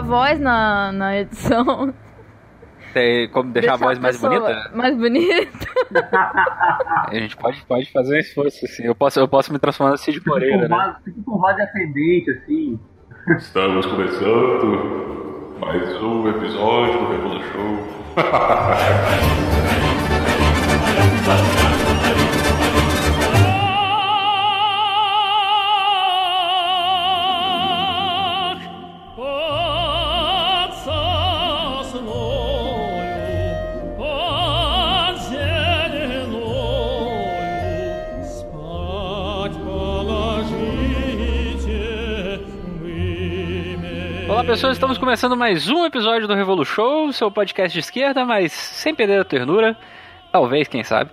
a voz na, na edição. Tem como deixar, deixar a voz a mais bonita? Mais bonita. a gente pode, pode fazer um esforço, assim. Eu posso, eu posso me transformar no Cid Moreira, né? Fica com voz ascendente, assim. Estamos começando mais um episódio do Revolu Show. Olá pessoas, estamos começando mais um episódio do Revolu Show, seu podcast de esquerda, mas sem perder a ternura, talvez, quem sabe.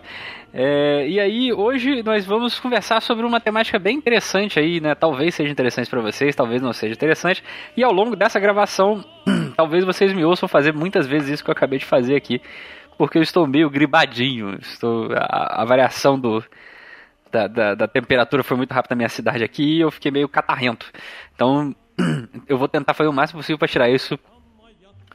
É, e aí, hoje nós vamos conversar sobre uma temática bem interessante aí, né? Talvez seja interessante para vocês, talvez não seja interessante. E ao longo dessa gravação, talvez vocês me ouçam fazer muitas vezes isso que eu acabei de fazer aqui, porque eu estou meio gribadinho. Estou a, a variação do da, da, da, temperatura foi muito rápida na minha cidade aqui e eu fiquei meio catarrento. Então, eu vou tentar fazer o máximo possível para tirar isso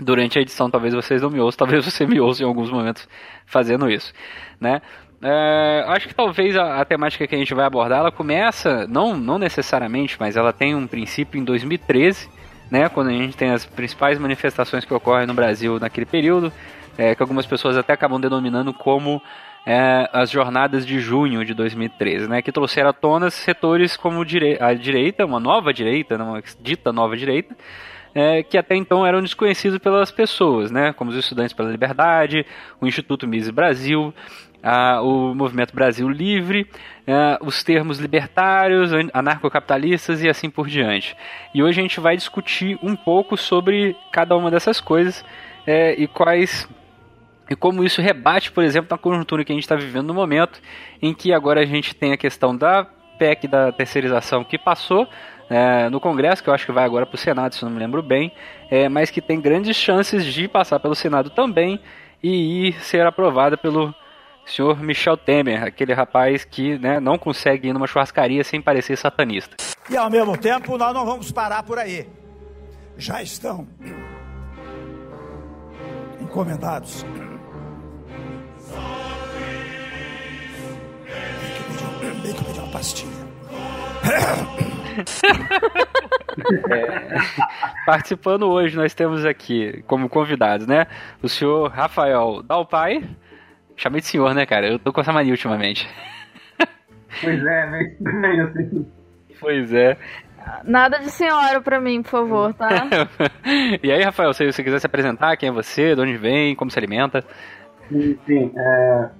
durante a edição. Talvez vocês não me ouçam, talvez você me ouça em alguns momentos fazendo isso, né? É, acho que talvez a, a, temática que a gente vai abordar, ela começa, não, não necessariamente, mas ela tem um princípio em 2013, né, quando a gente tem as principais manifestações que ocorrem no Brasil naquele período, é, que algumas pessoas até acabam denominando como é, as jornadas de junho de 2013, né, que trouxeram à tona setores como a direita, uma nova direita, uma dita nova direita, é, que até então eram desconhecidos pelas pessoas, né, como os Estudantes pela Liberdade, o Instituto Mises Brasil, o Movimento Brasil Livre, a, os termos libertários, anarcocapitalistas e assim por diante. E hoje a gente vai discutir um pouco sobre cada uma dessas coisas é, e quais e como isso rebate, por exemplo, na conjuntura que a gente está vivendo no momento, em que agora a gente tem a questão da PEC da terceirização que passou é, no Congresso, que eu acho que vai agora para o Senado, se não me lembro bem, é, mas que tem grandes chances de passar pelo Senado também e ir ser aprovada pelo senhor Michel Temer, aquele rapaz que né, não consegue ir numa churrascaria sem parecer satanista. E ao mesmo tempo, nós não vamos parar por aí. Já estão encomendados pastilha. É, participando hoje, nós temos aqui como convidados, né? O senhor Rafael Dalpai. Chamei de senhor, né, cara? Eu tô com essa mania ultimamente. Pois é, meio estranho assim. Pois é. Nada de senhora pra mim, por favor, tá? e aí, Rafael, se você quiser se apresentar, quem é você, de onde vem, como se alimenta? Sim, sim. É...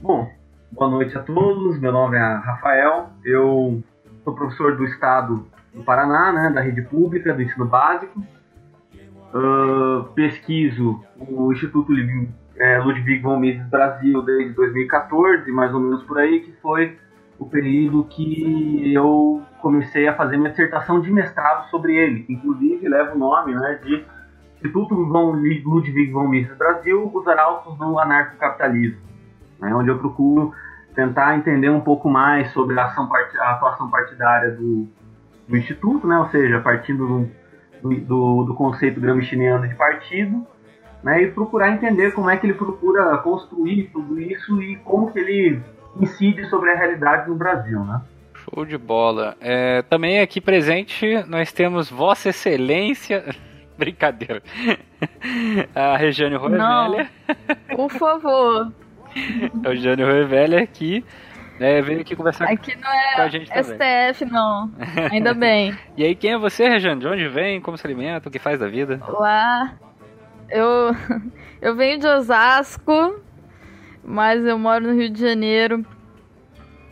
Bom, Boa noite a todos, meu nome é Rafael, eu sou professor do Estado do Paraná, né, da rede pública, do ensino básico. Uh, pesquiso o Instituto é, Ludwig von Mises Brasil desde 2014, mais ou menos por aí, que foi o período que eu comecei a fazer minha dissertação de mestrado sobre ele, que inclusive leva o nome né, de Instituto von Ludwig von Mises Brasil, os arautos do anarcocapitalismo né, onde eu procuro tentar entender um pouco mais sobre a, ação a atuação partidária do, do Instituto, né, ou seja, partindo do, do, do conceito gramsciano de partido, né, e procurar entender como é que ele procura construir tudo isso e como que ele incide sobre a realidade no Brasil, né? Show de bola. É, também aqui presente nós temos Vossa Excelência. Brincadeira. A Regiane Roevelha. Por favor é o Jânio Revelli aqui. Né, veio aqui conversar aqui não é com a gente também. STF, não. Ainda bem. e aí, quem é você, Rejane? De onde vem? Como se alimenta? O que faz da vida? Olá. Eu, eu venho de Osasco, mas eu moro no Rio de Janeiro.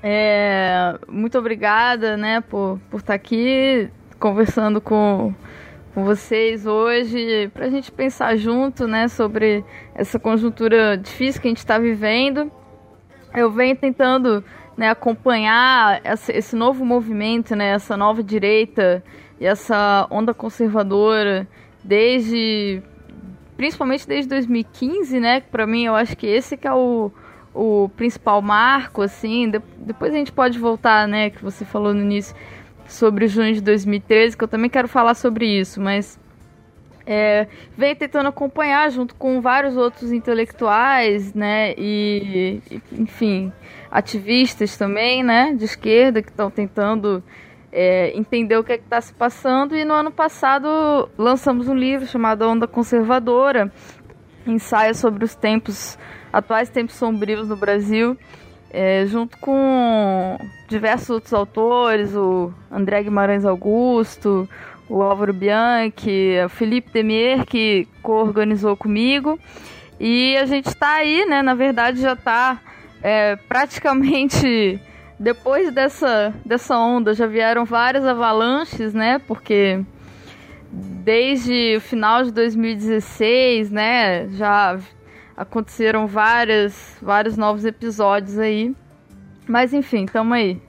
É, muito obrigada, né, por, por estar aqui conversando com com vocês hoje para a gente pensar junto, né, sobre essa conjuntura difícil que a gente está vivendo. Eu venho tentando né, acompanhar essa, esse novo movimento, né, essa nova direita e essa onda conservadora desde principalmente desde 2015, né? Para mim eu acho que esse que é o, o principal marco, assim. De, depois a gente pode voltar, né? Que você falou no início sobre junho de 2013, que eu também quero falar sobre isso, mas é, vem tentando acompanhar junto com vários outros intelectuais, né, e, enfim, ativistas também, né, de esquerda que estão tentando é, entender o que é está se passando. E no ano passado lançamos um livro chamado Onda Conservadora, ensaio sobre os tempos atuais tempos sombrios no Brasil, é, junto com diversos outros autores, o André Guimarães Augusto, o Álvaro Bianchi, o Felipe Demier, que co-organizou comigo. E a gente está aí, né? Na verdade, já está é, praticamente depois dessa, dessa onda. Já vieram várias avalanches, né? Porque desde o final de 2016, né? Já aconteceram várias, vários novos episódios aí. Mas enfim, tamo aí.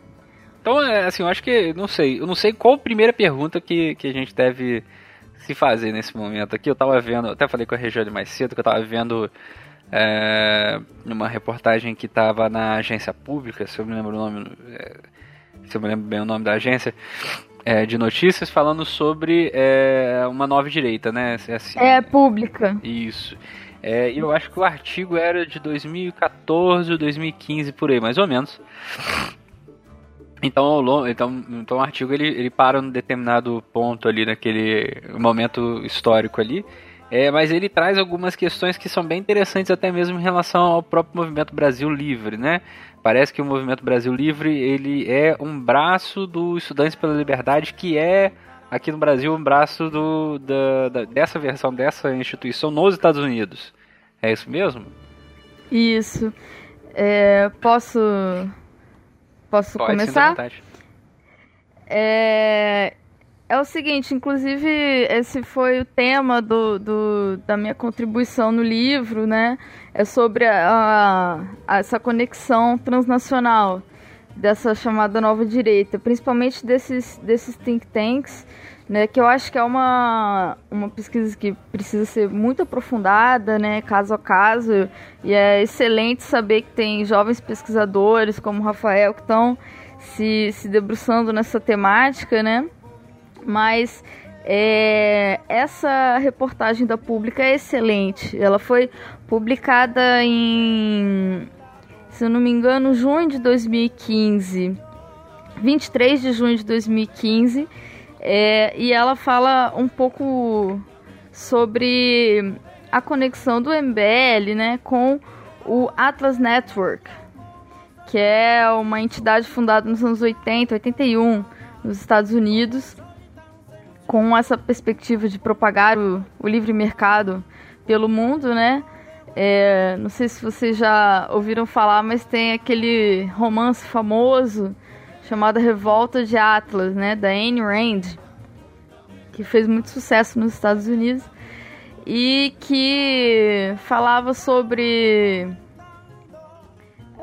Então, é, assim, eu acho que, não sei, eu não sei qual a primeira pergunta que, que a gente deve se fazer nesse momento aqui. Eu tava vendo, até falei com a Regiane mais cedo, que eu tava vendo é, uma reportagem que tava na agência pública, se eu me lembro o nome, é, se eu me lembro bem o nome da agência, é, de notícias falando sobre é, uma nova direita, né? Assim, é, pública. Isso. É, eu acho que o artigo era de 2014 ou 2015, por aí, mais ou menos. Então, então, então o artigo ele, ele para num determinado ponto ali, naquele momento histórico ali. É, mas ele traz algumas questões que são bem interessantes até mesmo em relação ao próprio movimento Brasil Livre, né? Parece que o movimento Brasil Livre ele é um braço do Estudantes pela Liberdade que é aqui no Brasil um braço do, da, da, dessa versão dessa instituição nos Estados Unidos. É isso mesmo? Isso. É, posso Posso Pode, começar? É, é o seguinte, inclusive esse foi o tema do, do, da minha contribuição no livro, né? É sobre a, a, essa conexão transnacional dessa chamada nova direita, principalmente desses, desses think tanks né, que eu acho que é uma, uma pesquisa que precisa ser muito aprofundada, né, caso a caso, e é excelente saber que tem jovens pesquisadores como o Rafael que estão se, se debruçando nessa temática, né, mas é, essa reportagem da Pública é excelente, ela foi publicada em, se eu não me engano, junho de 2015, 23 de junho de 2015, é, e ela fala um pouco sobre a conexão do MBL né, com o Atlas Network, que é uma entidade fundada nos anos 80, 81, nos Estados Unidos, com essa perspectiva de propagar o, o livre mercado pelo mundo, né? É, não sei se vocês já ouviram falar, mas tem aquele romance famoso chamada Revolta de Atlas, né, da Ayn Rand, que fez muito sucesso nos Estados Unidos e que falava sobre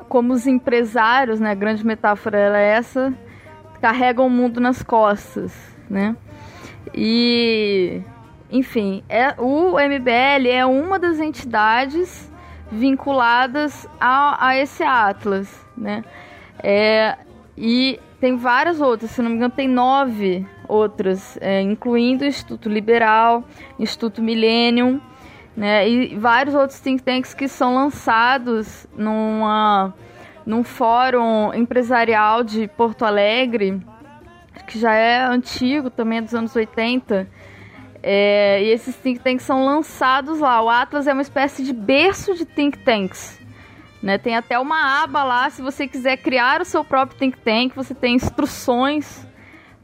como os empresários, né, a grande metáfora era essa, carregam o mundo nas costas, né? E enfim, é, o MBL é uma das entidades vinculadas a, a esse Atlas, né? É, e tem várias outras, se não me engano, tem nove outras, é, incluindo o Instituto Liberal, Instituto Millennium, né, e vários outros think tanks que são lançados numa, num fórum empresarial de Porto Alegre, que já é antigo, também é dos anos 80. É, e esses think tanks são lançados lá. O Atlas é uma espécie de berço de think tanks. Né? Tem até uma aba lá, se você quiser criar o seu próprio think tank, você tem instruções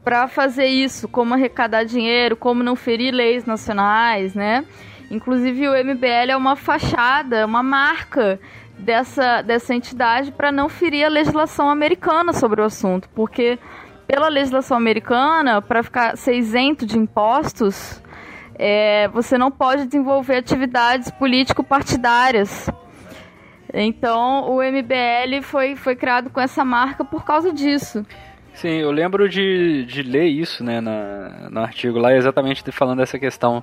para fazer isso, como arrecadar dinheiro, como não ferir leis nacionais, né? Inclusive o MBL é uma fachada, uma marca dessa, dessa entidade para não ferir a legislação americana sobre o assunto, porque pela legislação americana, para ficar ser isento de impostos, é, você não pode desenvolver atividades político-partidárias então o MBL foi, foi criado com essa marca por causa disso. Sim, eu lembro de, de ler isso né, na, no artigo lá, exatamente falando dessa questão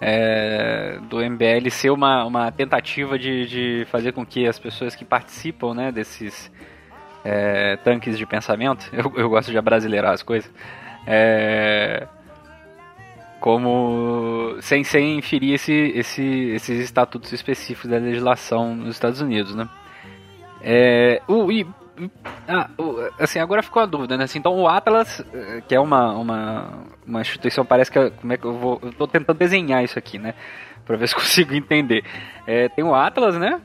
é, do MBL ser uma, uma tentativa de, de fazer com que as pessoas que participam né, desses é, tanques de pensamento, eu, eu gosto de abrasileirar as coisas, é, como sem, sem inferir esse, esse, esses estatutos específicos da legislação nos Estados Unidos, né? É, o, e, ah, o, assim, agora ficou a dúvida, né? Assim, então o Atlas, eh, que é uma, uma, uma instituição, parece que é, como é que eu vou, eu tô tentando desenhar isso aqui, né? Pra ver se consigo entender. É, tem o Atlas, né?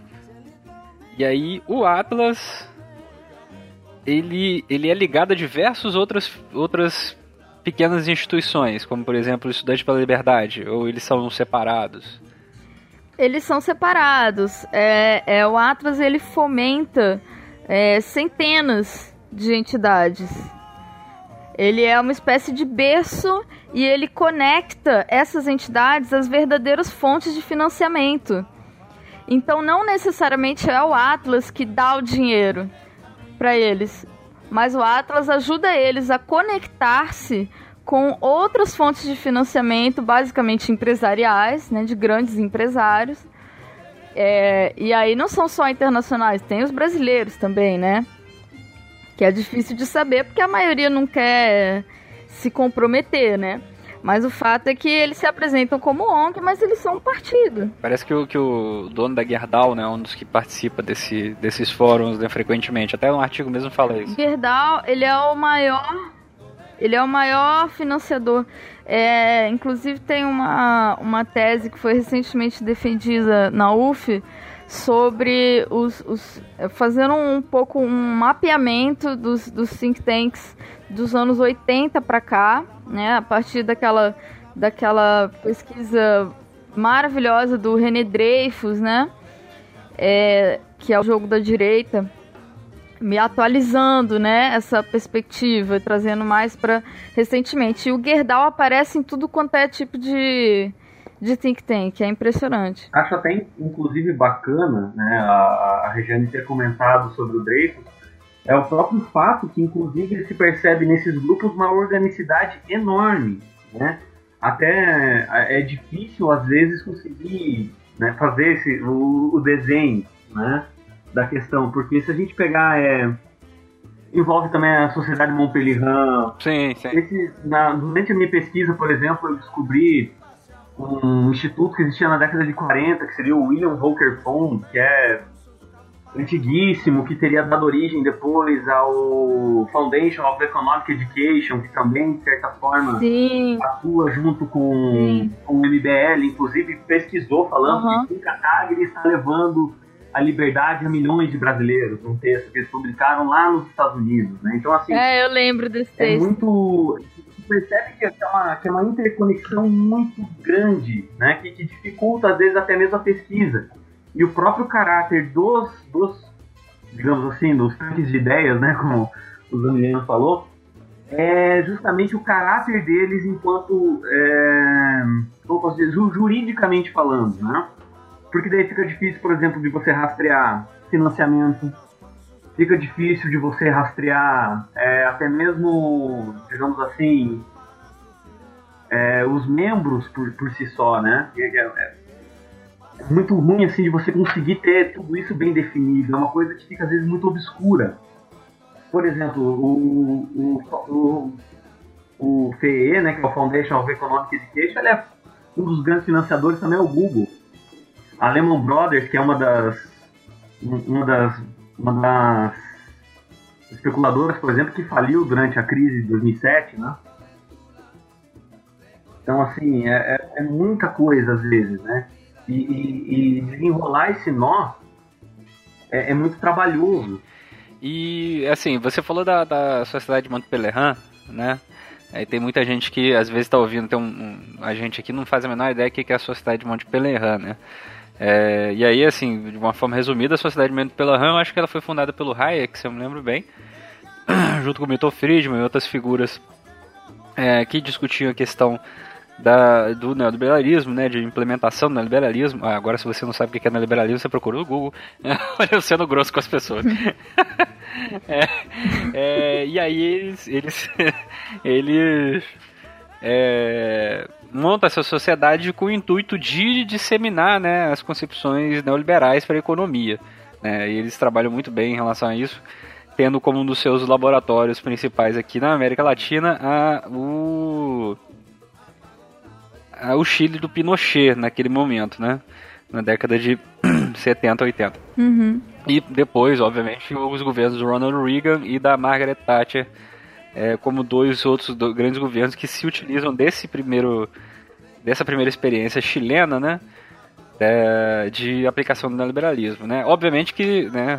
E aí o Atlas ele, ele é ligado a diversas outras, outras pequenas instituições, como por exemplo o Estudante pela Liberdade, ou eles são separados? Eles são separados. É, é o Atlas ele fomenta é, centenas de entidades. Ele é uma espécie de berço e ele conecta essas entidades às verdadeiras fontes de financiamento. Então, não necessariamente é o Atlas que dá o dinheiro para eles, mas o Atlas ajuda eles a conectar-se com outras fontes de financiamento, basicamente empresariais, né, de grandes empresários. É, e aí não são só internacionais, tem os brasileiros também, né? Que é difícil de saber porque a maioria não quer se comprometer, né? Mas o fato é que eles se apresentam como ONG, mas eles são um partido. Parece que o, que o dono da Gerdau, né, um dos que participa desse, desses fóruns né, frequentemente, até um artigo mesmo fala isso. Gerdau, ele é o maior, ele é o maior financiador. É, inclusive tem uma, uma tese que foi recentemente defendida na UF sobre os, os fazendo um pouco um mapeamento dos, dos think tanks dos anos 80 para cá, né, a partir daquela, daquela pesquisa maravilhosa do René Dreyfus, né, é, que é o jogo da direita, me atualizando, né, essa perspectiva, trazendo mais para recentemente. E o Gerdau aparece em tudo quanto é tipo de, de think tank, é impressionante. Acho até, inclusive, bacana, né, a, a Regiane ter comentado sobre o Dreyfus, é o próprio fato que, inclusive, se percebe nesses grupos uma organicidade enorme, né? Até é difícil, às vezes, conseguir né, fazer esse, o, o, desenho né, da questão, porque se a gente pegar... É, envolve também a Sociedade Montpellier. Sim, sim. Esse, na, durante a minha pesquisa, por exemplo, eu descobri um instituto que existia na década de 40, que seria o William Volcker Fund, que é antiguíssimo, que teria dado origem depois ao Foundation of Economic Education, que também, de certa forma, Sim. atua junto com, com o MBL, inclusive pesquisou falando uhum. que o Katagri está levando a liberdade a milhões de brasileiros, um texto que eles publicaram lá nos Estados Unidos, né? Então, assim... É, eu lembro desse é texto. É muito... percebe que é, uma, que é uma interconexão muito grande, né? Que, que dificulta, às vezes, até mesmo a pesquisa e o próprio caráter dos, dos digamos assim, dos tanques de ideias, né, como o Zamiliano falou, é justamente o caráter deles enquanto, é, como posso dizer, juridicamente falando, né? Porque daí fica difícil, por exemplo, de você rastrear financiamento, fica difícil de você rastrear é, até mesmo, digamos assim, é, os membros por, por si só, né? É, é, muito ruim assim de você conseguir ter tudo isso bem definido. É uma coisa que fica às vezes muito obscura. Por exemplo, o, o, o, o FEE, né, que é o Foundation of Economic Education, ele é um dos grandes financiadores também é o Google. A Lehman Brothers, que é uma das uma das uma das especuladoras, por exemplo, que faliu durante a crise de 2007, né? Então, assim, é, é, é muita coisa às vezes, né? E, e, e desenrolar esse nó é, é, muito trabalhoso. E, assim, você falou da, da Sociedade de Montpellier, né? Aí tem muita gente que às vezes está ouvindo, tem um, um, a gente aqui não faz a menor ideia do que é a Sociedade de Montpellier, né? É, e aí, assim, de uma forma resumida, a Sociedade de Montpellier, eu acho que ela foi fundada pelo Hayek, se eu me lembro bem, junto com o Milton Friedman e outras figuras é, que discutiam a questão da, do neoliberalismo, né, de implementação do neoliberalismo. Ah, agora, se você não sabe o que é neoliberalismo, você procura no Google. Olha eu sendo grosso com as pessoas. é, é, e aí eles, eles, eles é, montam essa sociedade com o intuito de disseminar né, as concepções neoliberais para a economia. Né, e eles trabalham muito bem em relação a isso tendo como um dos seus laboratórios principais aqui na América Latina a, o o Chile do Pinochet naquele momento, né? Na década de 70, 80. Uhum. E depois, obviamente, os governos do Ronald Reagan e da Margaret Thatcher, é, como dois outros do, grandes governos que se utilizam desse primeiro, dessa primeira experiência chilena, né? É, de aplicação do neoliberalismo, né? Obviamente que né,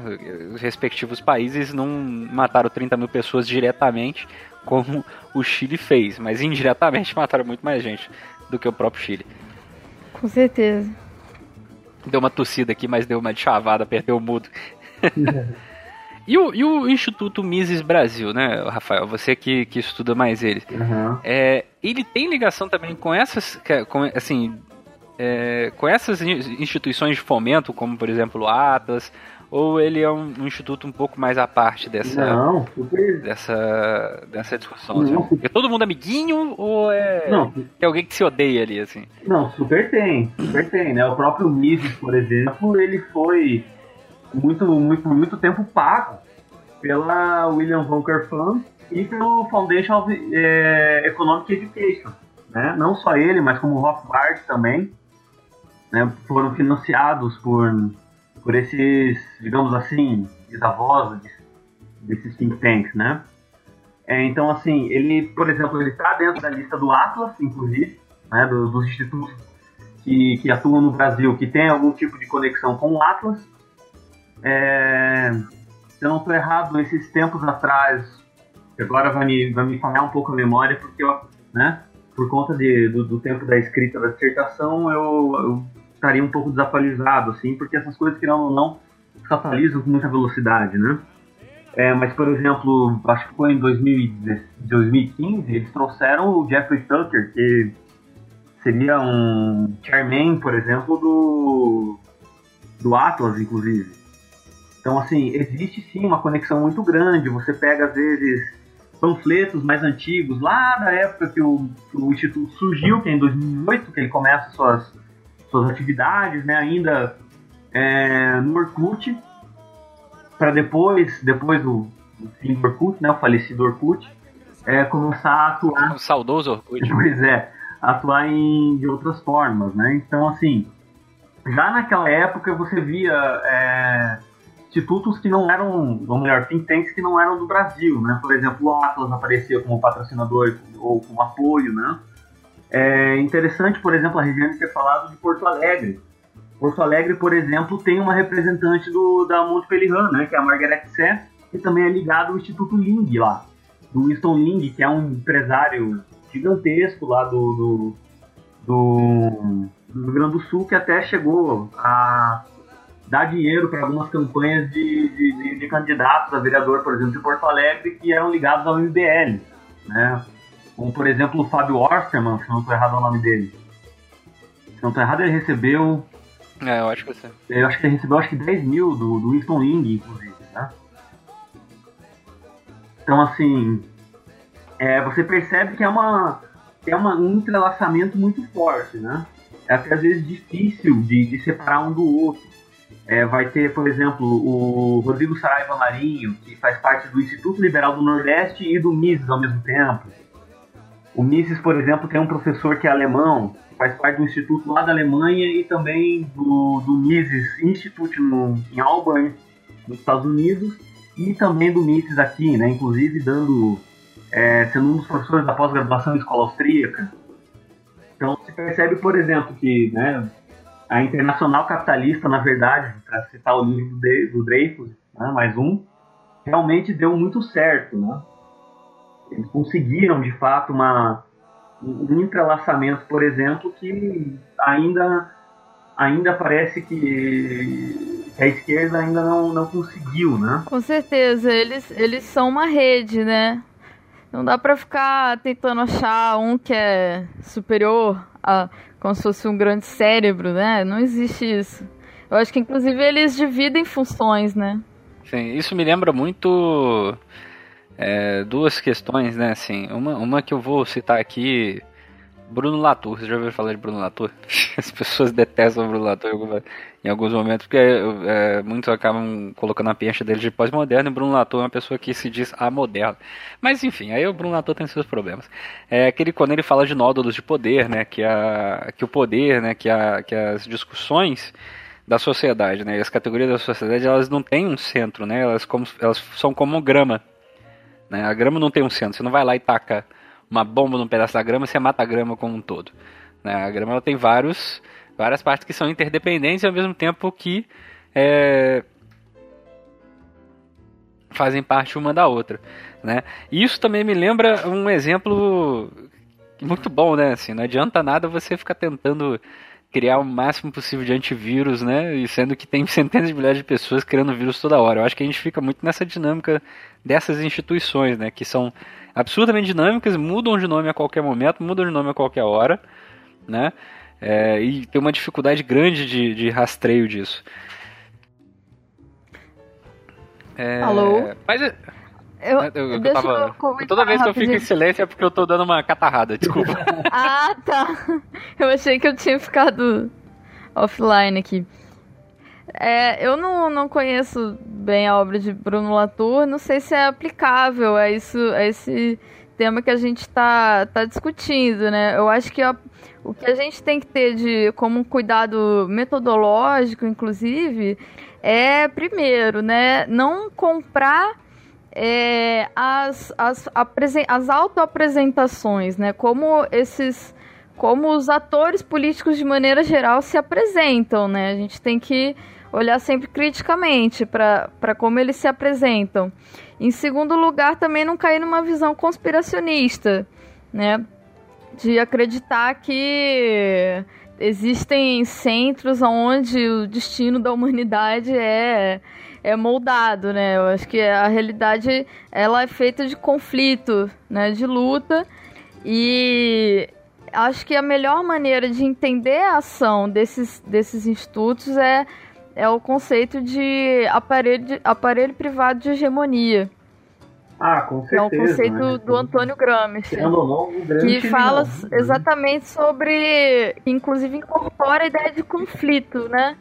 os respectivos países não mataram 30 mil pessoas diretamente, como o Chile fez, mas indiretamente mataram muito mais gente do que o próprio Chile. Com certeza. Deu uma tossida aqui, mas deu uma de chavada, perdeu o mudo. e, o, e o Instituto Mises Brasil, né, Rafael? Você que, que estuda mais ele. Uhum. É, ele tem ligação também com essas, com, assim, é, com essas instituições de fomento, como por exemplo o Atlas, ou ele é um, um, instituto um pouco mais à parte dessa não, super... dessa dessa discussão não, assim? é todo mundo amiguinho ou é não. tem alguém que se odeia ali assim não super tem super tem né o próprio Mises por exemplo ele foi muito muito muito tempo pago pela William Wonker Fund e pelo Foundation of é, Economic Education né não só ele mas como o Rothbard também né foram financiados por por esses, digamos assim, bisavós desses think tanks, né? É, então, assim, ele, por exemplo, ele está dentro da lista do Atlas, inclusive, né, do, dos institutos que, que atuam no Brasil, que tem algum tipo de conexão com o Atlas. É, se eu não estou errado, esses tempos atrás, agora vai me, vai me falhar um pouco a memória, porque eu, né, por conta de, do, do tempo da escrita da dissertação, eu, eu estaria um pouco desatualizado, assim, porque essas coisas, que não não, se atualizam com muita velocidade, né? É, mas, por exemplo, acho que foi em 2015, eles trouxeram o Jeffrey Tucker, que seria um chairman, por exemplo, do, do Atlas, inclusive. Então, assim, existe sim uma conexão muito grande. Você pega, às vezes, panfletos mais antigos, lá da época que o, o Instituto surgiu, que é em 2008, que ele começa suas suas atividades, né, ainda é, no Orkut, para depois, depois do, do, fim do Orkut, né, o falecido Orkut, é, começar a atuar... O saudoso Orkut. Pois é, atuar em, de outras formas, né, então assim, já naquela época você via é, institutos que não eram, ou melhor, think tanks que não eram do Brasil, né, por exemplo, o Atlas aparecia como patrocinador ou como apoio, né, é interessante, por exemplo, a Regiane ter falado de Porto Alegre. Porto Alegre, por exemplo, tem uma representante do, da Monte Pelihan, né, que é a Margaret Sé, que também é ligado ao Instituto Ling lá, do Winston Ling, que é um empresário gigantesco lá do, do, do, do Rio Grande do Sul, que até chegou a dar dinheiro para algumas campanhas de, de, de, candidatos a vereador, por exemplo, de Porto Alegre, que eram ligados ao MBL, né? Como, por exemplo, o Fábio Osterman, se não estou errado o nome dele. Se não estou errado, ele recebeu. É, eu acho que você. Eu acho que ele recebeu acho que 10 mil do, do Winston Ling, inclusive, né? Então, assim. É, você percebe que é, uma, é uma, um entrelaçamento muito forte, né? É até às vezes difícil de, de separar um do outro. É, vai ter, por exemplo, o Rodrigo Saraiva Marinho, que faz parte do Instituto Liberal do Nordeste e do Mises ao mesmo tempo. O Mises, por exemplo, tem um professor que é alemão, faz parte do instituto lá da Alemanha e também do, do Mises Institute no, em Auburn, nos Estados Unidos, e também do Mises aqui, né? Inclusive dando, é, sendo um dos professores da pós-graduação em escola austríaca. Então se percebe, por exemplo, que né, a Internacional Capitalista, na verdade, para citar o livro do Dreyfus, né, mais um, realmente deu muito certo, né? Eles conseguiram, de fato, uma, um entrelaçamento, por exemplo, que ainda, ainda parece que a esquerda ainda não, não conseguiu, né? Com certeza, eles, eles são uma rede, né? Não dá para ficar tentando achar um que é superior a como se fosse um grande cérebro, né? Não existe isso. Eu acho que inclusive eles dividem funções, né? Sim, isso me lembra muito é, duas questões, né? Assim, uma, uma que eu vou citar aqui Bruno Latour, você já ouviu falar de Bruno Latour? As pessoas detestam Bruno Latour em alguns momentos, porque é, muitos acabam colocando a pencha dele de pós-moderno e Bruno Latour é uma pessoa que se diz amoderno. Mas enfim, aí o Bruno Latour tem seus problemas. É aquele quando ele fala de nódulos de poder, né, que, a, que o poder, né, que, a, que as discussões da sociedade, né, as categorias da sociedade, elas não têm um centro, né, elas, como, elas são como grama. Né, a grama não tem um centro, você não vai lá e taca uma bomba num pedaço da grama, você mata a grama como um todo. Né? A grama ela tem vários, várias partes que são interdependentes ao mesmo tempo que é, fazem parte uma da outra. Né? E isso também me lembra um exemplo muito bom, né? Assim, não adianta nada você ficar tentando criar o máximo possível de antivírus, né? E sendo que tem centenas de milhares de pessoas criando vírus toda hora. Eu acho que a gente fica muito nessa dinâmica dessas instituições, né? Que são absurdamente dinâmicas, mudam de nome a qualquer momento, mudam de nome a qualquer hora, né? É, e tem uma dificuldade grande de, de rastreio disso. É, Alô? Mas é, eu, eu, eu, tava, eu toda vez que eu fico em silêncio é porque eu tô dando uma catarrada, desculpa. ah, tá. Eu achei que eu tinha ficado offline aqui. É, eu não, não conheço bem a obra de Bruno Latour, não sei se é aplicável a, isso, a esse tema que a gente está tá discutindo, né? Eu acho que a, o que a gente tem que ter de como um cuidado metodológico, inclusive, é primeiro, né, não comprar é, as, as, as autoapresentações, né? Como esses como os atores políticos de maneira geral se apresentam, né? A gente tem que olhar sempre criticamente para como eles se apresentam. Em segundo lugar, também não cair numa visão conspiracionista, né? De acreditar que existem centros onde o destino da humanidade é é moldado, né? Eu acho que a realidade ela é feita de conflito, né? De luta e acho que a melhor maneira de entender a ação desses, desses institutos é é o conceito de aparelho, aparelho privado de hegemonia. Ah, com certeza. é o conceito né? do Antônio Gramsci. Não, um que fala não. exatamente sobre. Que inclusive incorpora a ideia de conflito, né?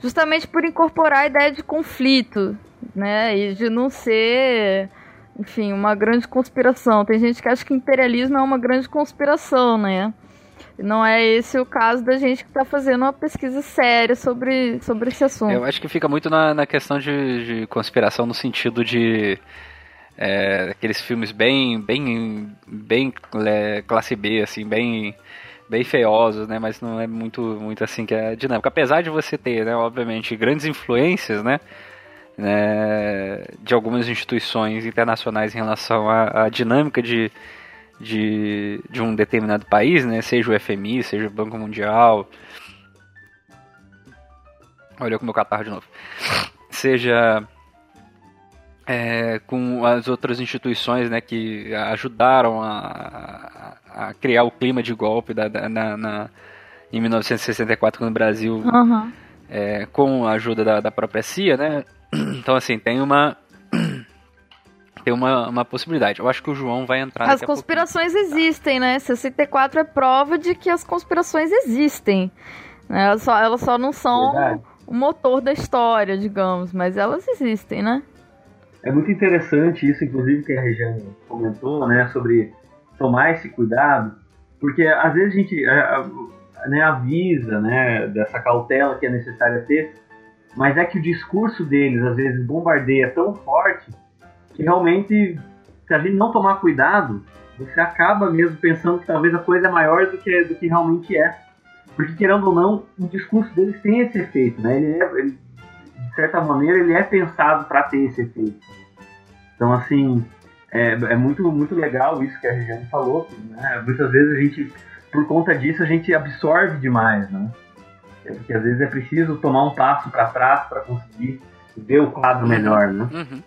Justamente por incorporar a ideia de conflito, né? E de não ser, enfim, uma grande conspiração. Tem gente que acha que imperialismo é uma grande conspiração, né? Não é esse o caso da gente que está fazendo uma pesquisa séria sobre, sobre esse assunto. Eu acho que fica muito na, na questão de, de conspiração no sentido de é, aqueles filmes bem, bem, bem é, classe B, assim, bem, bem feiosos, né? Mas não é muito, muito assim que é dinâmico. Apesar de você ter, né, obviamente, grandes influências, né? né de algumas instituições internacionais em relação à, à dinâmica de de, de um determinado país, né? Seja o FMI, seja o Banco Mundial. Olha como meu catarro de novo. Seja é, com as outras instituições né, que ajudaram a, a criar o clima de golpe da, da, na, na, em 1964 no Brasil, uhum. é, com a ajuda da, da própria CIA, né? Então, assim, tem uma tem uma, uma possibilidade. Eu acho que o João vai entrar As conspirações existem, né? 64 é prova de que as conspirações existem. Né? Elas, só, elas só não são Verdade. o motor da história, digamos, mas elas existem, né? É muito interessante isso, inclusive, que a Regiane comentou, né? Sobre tomar esse cuidado, porque às vezes a gente é, né, avisa né, dessa cautela que é necessária ter, mas é que o discurso deles às vezes bombardeia tão forte que realmente, se a gente não tomar cuidado, você acaba mesmo pensando que talvez a coisa é maior do que, do que realmente é. Porque, querendo ou não, o discurso deles tem esse efeito, né? Ele, é, ele de certa maneira, ele é pensado para ter esse efeito. Então, assim, é, é, muito, muito legal isso que a Regiane falou. Né? Muitas vezes a gente, por conta disso, a gente absorve demais, né? Porque às vezes é preciso tomar um passo para trás para conseguir ver o quadro melhor, né? Uhum.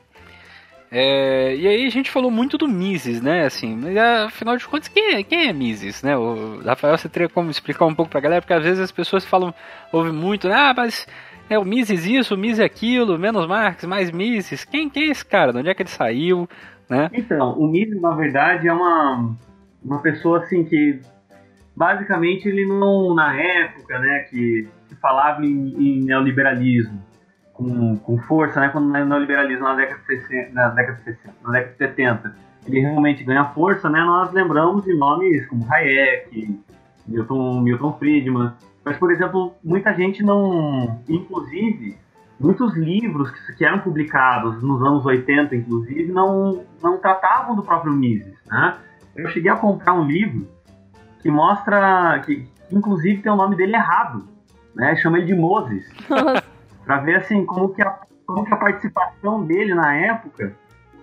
É, e aí a gente falou muito do Mises, né? Assim, mas afinal de contas, quem é, quem é Mises, né? O Rafael, você teria como explicar um pouco pra galera, porque às vezes as pessoas falam, ouvem muito, né? ah, mas é o Mises isso, o Mises aquilo, menos Marx, mais Mises. Quem, quem é esse cara? De onde é que ele saiu, né? Então, o Mises, na verdade, é uma, uma pessoa assim que basicamente ele não, na época, né, que falava em, em neoliberalismo com, com força, né, quando o neoliberalismo na década, de 60, na, década de 60, na década de 70 ele realmente ganha força, né, nós lembramos de nomes como Hayek, Milton, Milton Friedman, mas, por exemplo, muita gente não, inclusive, muitos livros que, que eram publicados nos anos 80, inclusive, não, não tratavam do próprio Mises, né? Eu cheguei a comprar um livro que mostra que, inclusive tem o nome dele errado, né? Chama ele de Moses. para ver assim como que, a, como que a participação dele na época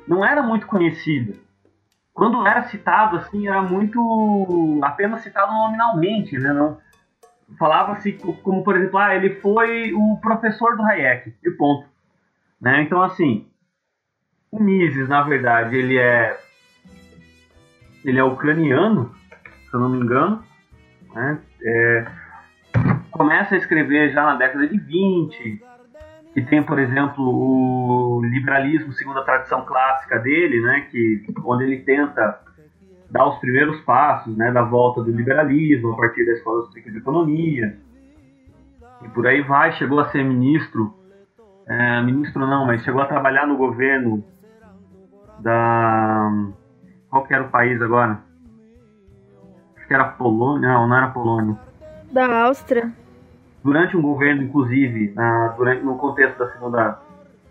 não era muito conhecida. Quando era citado assim, era muito apenas citado nominalmente, né? Não falava-se como por exemplo, ah, ele foi o professor do Hayek, e ponto. Né? Então assim, o Mises, na verdade, ele é ele é ucraniano, se eu não me engano, né? É, começa a escrever já na década de 20, que tem, por exemplo, o liberalismo segundo a tradição clássica dele, né, que, onde ele tenta dar os primeiros passos né, da volta do liberalismo a partir da Escola Austríaca de Economia. E por aí vai, chegou a ser ministro, é, ministro não, mas chegou a trabalhar no governo da... Qual que era o país agora? Acho que era Polônia, não, não era Polônia. Da Áustria. Durante um governo, inclusive, na, durante, no contexto da Segunda...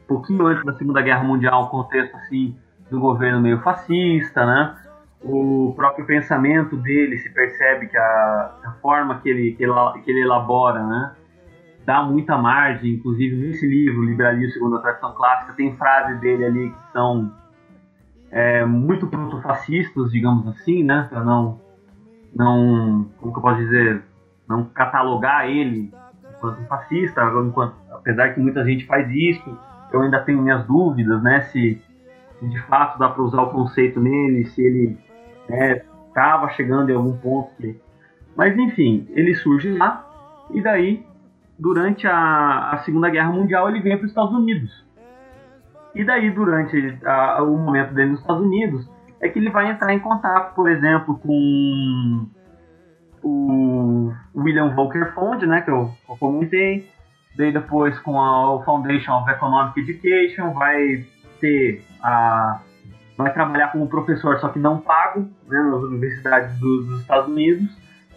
pouquinho antes da Segunda Guerra Mundial, um contexto assim, do governo meio fascista, né? o próprio pensamento dele se percebe que a, a forma que ele, que ele, que ele elabora, né, dá muita margem, inclusive nesse livro, Liberalismo segundo a tradição clássica, tem frases dele ali que são é, muito protofascistas, digamos assim, né, para não, não, como que eu posso dizer, não catalogar ele enquanto fascista, enquanto, apesar que muita gente faz isso, eu ainda tenho minhas dúvidas, né, se de fato dá para usar o conceito nele, se ele estava né, chegando em algum ponto. Que... Mas enfim, ele surge lá e daí, durante a, a Segunda Guerra Mundial, ele vem para os Estados Unidos. E daí, durante a, o momento dele nos Estados Unidos, é que ele vai entrar em contato, por exemplo, com o William Volcker Fund, né, que eu, eu comentei, daí depois com a Foundation of Economic Education, vai ter a vai trabalhar como professor, só que não pago, né, nas universidades do, dos Estados Unidos,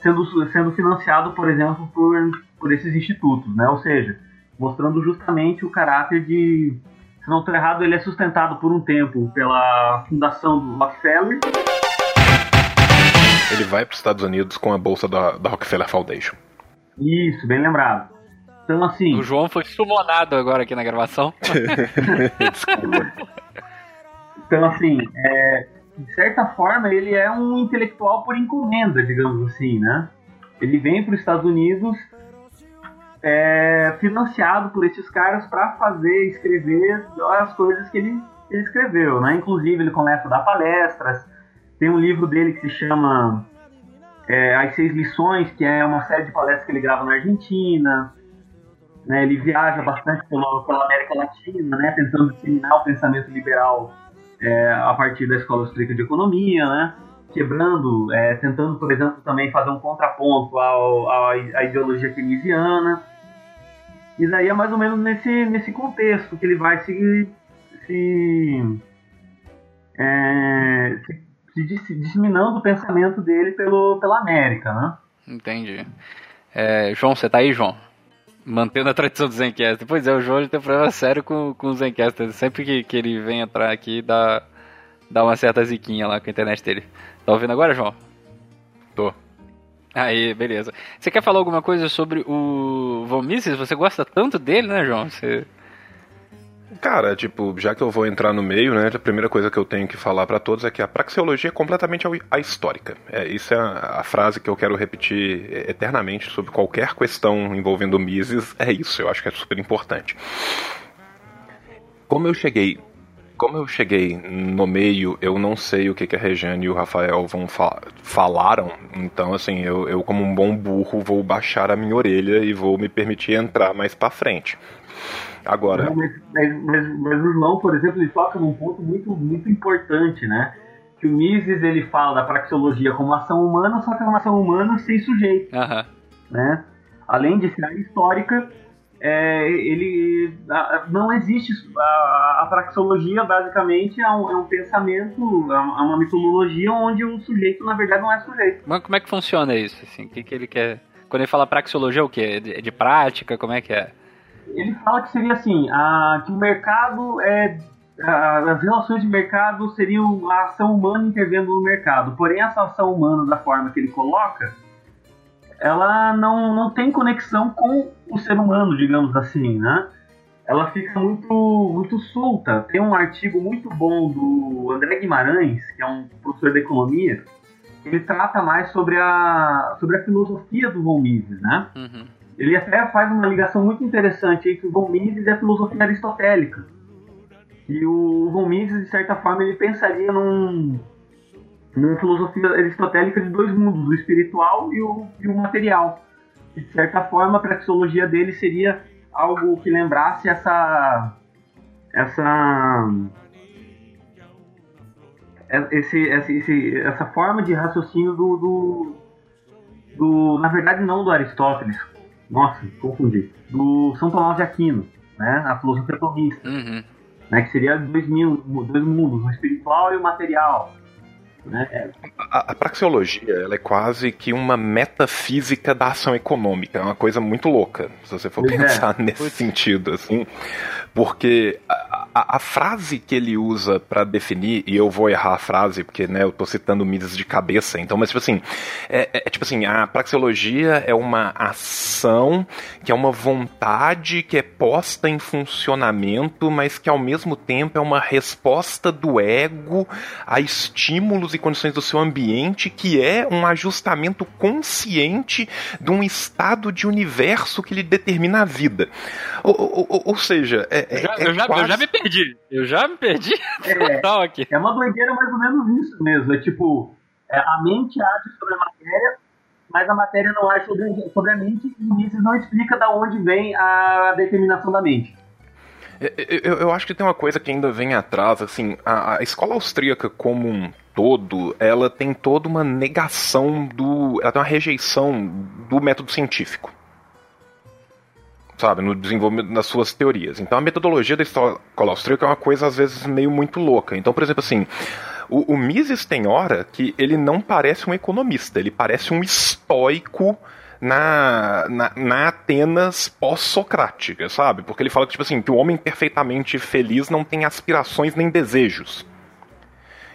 sendo, sendo financiado, por exemplo, por, por esses institutos, né? Ou seja, mostrando justamente o caráter de, se não estou errado, ele é sustentado por um tempo pela fundação do Rockefeller. Ele vai para os Estados Unidos com a bolsa da, da Rockefeller Foundation. Isso, bem lembrado. Então, assim. O João foi sumonado agora aqui na gravação. Desculpa. Então, assim, é, de certa forma, ele é um intelectual por encomenda, digamos assim, né? Ele vem para os Estados Unidos é, financiado por esses caras para fazer, escrever as coisas que ele, ele, escreveu, né? Inclusive, ele começa a dar palestras. Tem um livro dele que se chama é, As Seis Lições, que é uma série de palestras que ele grava na Argentina. Né? Ele viaja bastante pela, pela América Latina, né? Tentando disseminar o pensamento liberal é, a partir da Escola Austríaca de Economia, né? quebrando, é, tentando, por exemplo, também fazer um contraponto ao, ao, à ideologia keynesiana. E daí é mais ou menos nesse, nesse contexto que ele vai se, se, é, se, se disseminando o pensamento dele pelo, pela América, né? Entendi. É, João, você tá aí, João? Mantendo a tradição do Zencast. Pois é, o João tem um problema sério com, com o Zencast. Sempre que, que ele vem entrar aqui, dá, dá uma certa ziquinha lá com a internet dele. Tá ouvindo agora, João? Tô. Aí, beleza. Você quer falar alguma coisa sobre o Von Mises? Você gosta tanto dele, né, João? Você... Cara, tipo, já que eu vou entrar no meio, né, a primeira coisa que eu tenho que falar para todos é que a praxeologia é completamente ahistórica. É, isso é a, a, frase que eu quero repetir eternamente sobre qualquer questão envolvendo Mises, é isso, eu acho que é super importante. Como eu cheguei como eu cheguei no meio, eu não sei o que, que a Regiane e o Rafael vão fa falaram, então assim, eu, eu como um bom burro vou baixar a minha orelha e vou me permitir entrar mais para frente. Agora. Mas, mas, mas, mas, o João, por exemplo, ele toca num ponto muito, muito importante, né? que o Mises ele fala da praxeologia como ação humana, só que é uma ação humana sem sujeito, Aham. né? Além de ser histórica, é, ele a- não existe a, a praxeologia basicamente é um, é um pensamento, é uma é uma mitologia onde o sujeito na verdade não é sujeito. Mas como é que funciona isso? Assim? O que, que ele quer. Quando ele fala praxeologia, é o quê? É de, é de prática? Como é que é? Ele fala que seria assim, a, que o mercado é as relações de mercado seriam a ação humana intervindo no mercado. Porém, essa ação humana, da forma que ele coloca, ela não, não tem conexão com o ser humano, digamos assim, né? Ela fica muito, muito solta. Tem um artigo muito bom do André Guimarães, que é um professor de economia, ele trata mais sobre a, sobre a filosofia do Von Mises, né? Uhum. Ele até faz uma ligação muito interessante entre o Von Mises e a filosofia aristotélica. E o Von Mises, de certa forma, ele pensaria num, numa filosofia aristotélica de dois mundos, o espiritual e o, e o material. De certa forma, a praxeologia dele seria algo que lembrasse essa essa esse, esse- essa forma de raciocínio do, do, do na verdade não do Aristóteles nossa, confundi do São Tomás de Aquino né, a filosofia tomista Uhum. né, que seria dois, mil, dois mundos, o espiritual e o material. Né? É, A, a praxeologia ela é quase que uma metafísica da ação econômica. É uma coisa muito louca, se você for Pois é. pensar nesse sentido, assim. Porque a, a- a frase que ele usa pra definir, e eu vou errar a frase, porque né, eu tô citando Mises de cabeça, então, mas tipo assim, é, é- é tipo assim, a praxeologia é uma ação que é uma vontade que é posta em funcionamento, mas que ao mesmo tempo é uma resposta do ego a estímulos e condições do seu ambiente, que é um ajustamento consciente de um estado de universo que lhe determina a vida. Ou, ou- ou- seja, é, Eu, já, é- é eu, já, eu já me perdi. Eu já me perdi É. total aqui. é uma doideira mais ou menos isso mesmo. É tipo, é, a mente age sobre a matéria, mas a matéria não age sobre, sobre a mente e Mises não explica da onde vem a determinação da mente. Eu, eu- eu acho que tem uma coisa que ainda vem atrás, assim, a, a escola austríaca como um todo, ela tem toda uma negação do. Ela tem uma rejeição do método científico. Sabe, no desenvolvimento das suas teorias. Então a metodologia da escola austríaca é uma coisa, às vezes, meio muito louca. Então, por exemplo, assim, o, o Mises tem hora que ele não parece um economista, ele parece um estoico na, na, na Atenas pós-socrática, sabe? Porque ele fala que, tipo assim, que o homem perfeitamente feliz não tem aspirações nem desejos.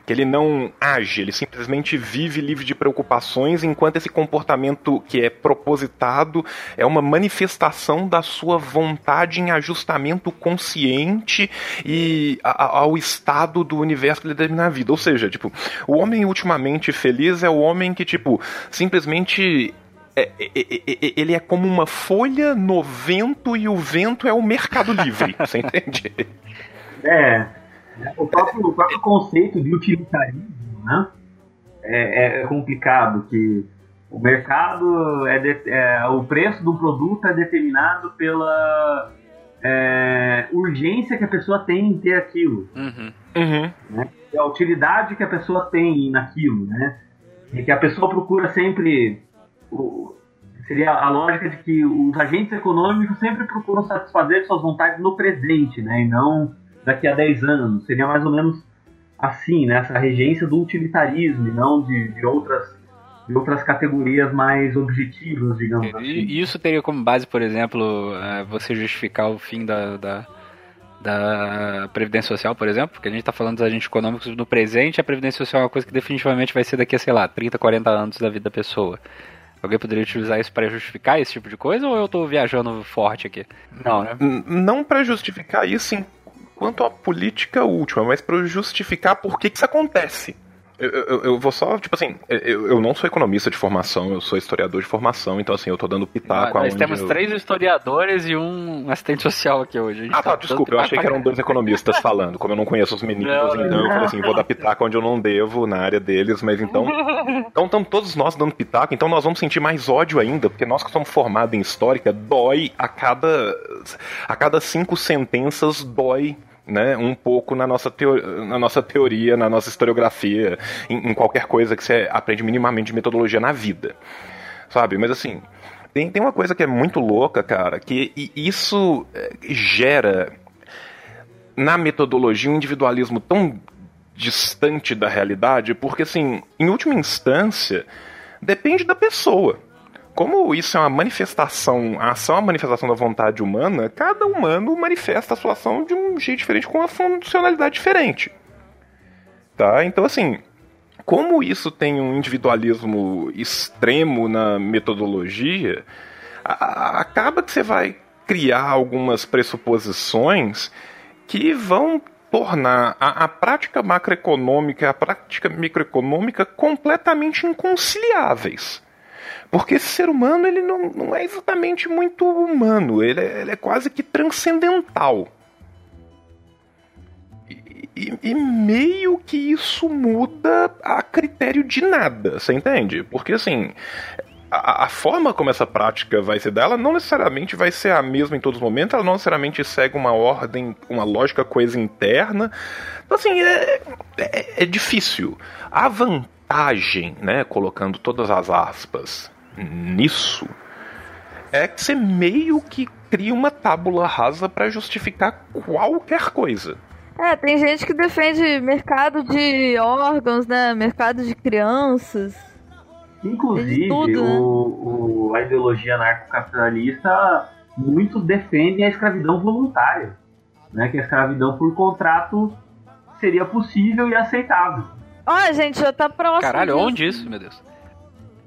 Que ele não age, ele simplesmente vive livre de preocupações, enquanto esse comportamento que é propositado é uma manifestação da sua vontade em ajustamento consciente e a- ao estado do universo que ele determina a vida. Ou seja, tipo, o homem ultimamente feliz é o homem que, tipo, simplesmente é- é- é- é- ele é como uma folha no vento e o vento é o mercado livre, você entende? É, o próprio, o próprio conceito de utilitarismo, né? É, é complicado que o mercado é, de- é- o preço do produto é determinado pela é, urgência que a pessoa tem em ter aquilo, Uhum. Uhum. a utilidade que a pessoa tem naquilo, né? E que a pessoa procura sempre o- seria a lógica de que os agentes econômicos sempre procuram satisfazer suas vontades no presente, né? E não daqui a 10 anos. Seria mais ou menos assim, né? Essa regência do utilitarismo e não de, de outras de outras categorias mais objetivas, digamos assim. E isso teria como base, por exemplo, eh, você justificar o fim da, da, da Previdência Social, por exemplo? Porque a gente está falando dos agentes econômicos no presente, a Previdência Social é uma coisa que definitivamente vai ser daqui a, sei lá, 30, 40 anos da vida da pessoa. Alguém poderia utilizar isso para justificar esse tipo de coisa ou eu tô viajando forte aqui? Não, né? Não para justificar isso enquanto a política última, mas para justificar por que, que isso acontece. Eu, eu- eu vou só, tipo assim, eu, eu não sou economista de formação, eu sou historiador de formação, então assim, eu tô dando pitaco Nós temos três historiadores e um assistente social aqui hoje. Ah, tá, dando desculpa, eu achei que eram dois economistas falando. Como eu não conheço os meninos, Não, não, então eu falei assim, vou dar pitaco onde eu não devo, na área deles, mas então. Então estamos todos nós dando pitaco, então nós vamos sentir mais ódio ainda, porque nós que somos formados em histórica, dói a cada. A cada cinco sentenças, dói né, um pouco na nossa, na nossa teoria, na nossa historiografia, em, em qualquer coisa que você aprende minimamente de metodologia na vida. Sabe? Mas assim, tem, tem uma coisa que é muito louca, cara, que isso eh, gera na metodologia um individualismo tão distante da realidade, porque assim, em última instância, depende da pessoa. Como isso é uma manifestação, a ação é uma manifestação da vontade humana, cada humano manifesta a sua ação de um jeito diferente, com uma funcionalidade diferente. Tá? Então, assim, como isso tem um individualismo extremo na metodologia, acaba que você vai criar algumas pressuposições que vão tornar a, a prática macroeconômica e a prática microeconômica completamente inconciliáveis. Porque esse ser humano ele não, não é exatamente muito humano, ele é, ele é quase que transcendental. E, e, meio que isso muda a critério de nada, você entende? Porque assim, a, a, forma como essa prática vai ser dela não necessariamente vai ser a mesma em todos os momentos, ela não necessariamente segue uma ordem, uma lógica coisa interna. Então, assim, é, é, é difícil. A vantagem, né, colocando todas as aspas nisso, é que você meio que cria uma tábula rasa para justificar qualquer coisa. É, tem gente que defende mercado de órgãos, né? Mercado de crianças. Inclusive, tudo, né? o, o, a ideologia anarcocapitalista, muitos defendem a escravidão voluntária. Né? Que a escravidão por contrato seria possível e aceitável. Olha, gente, já tá próximo. Caralho, disso. onde isso, meu Deus?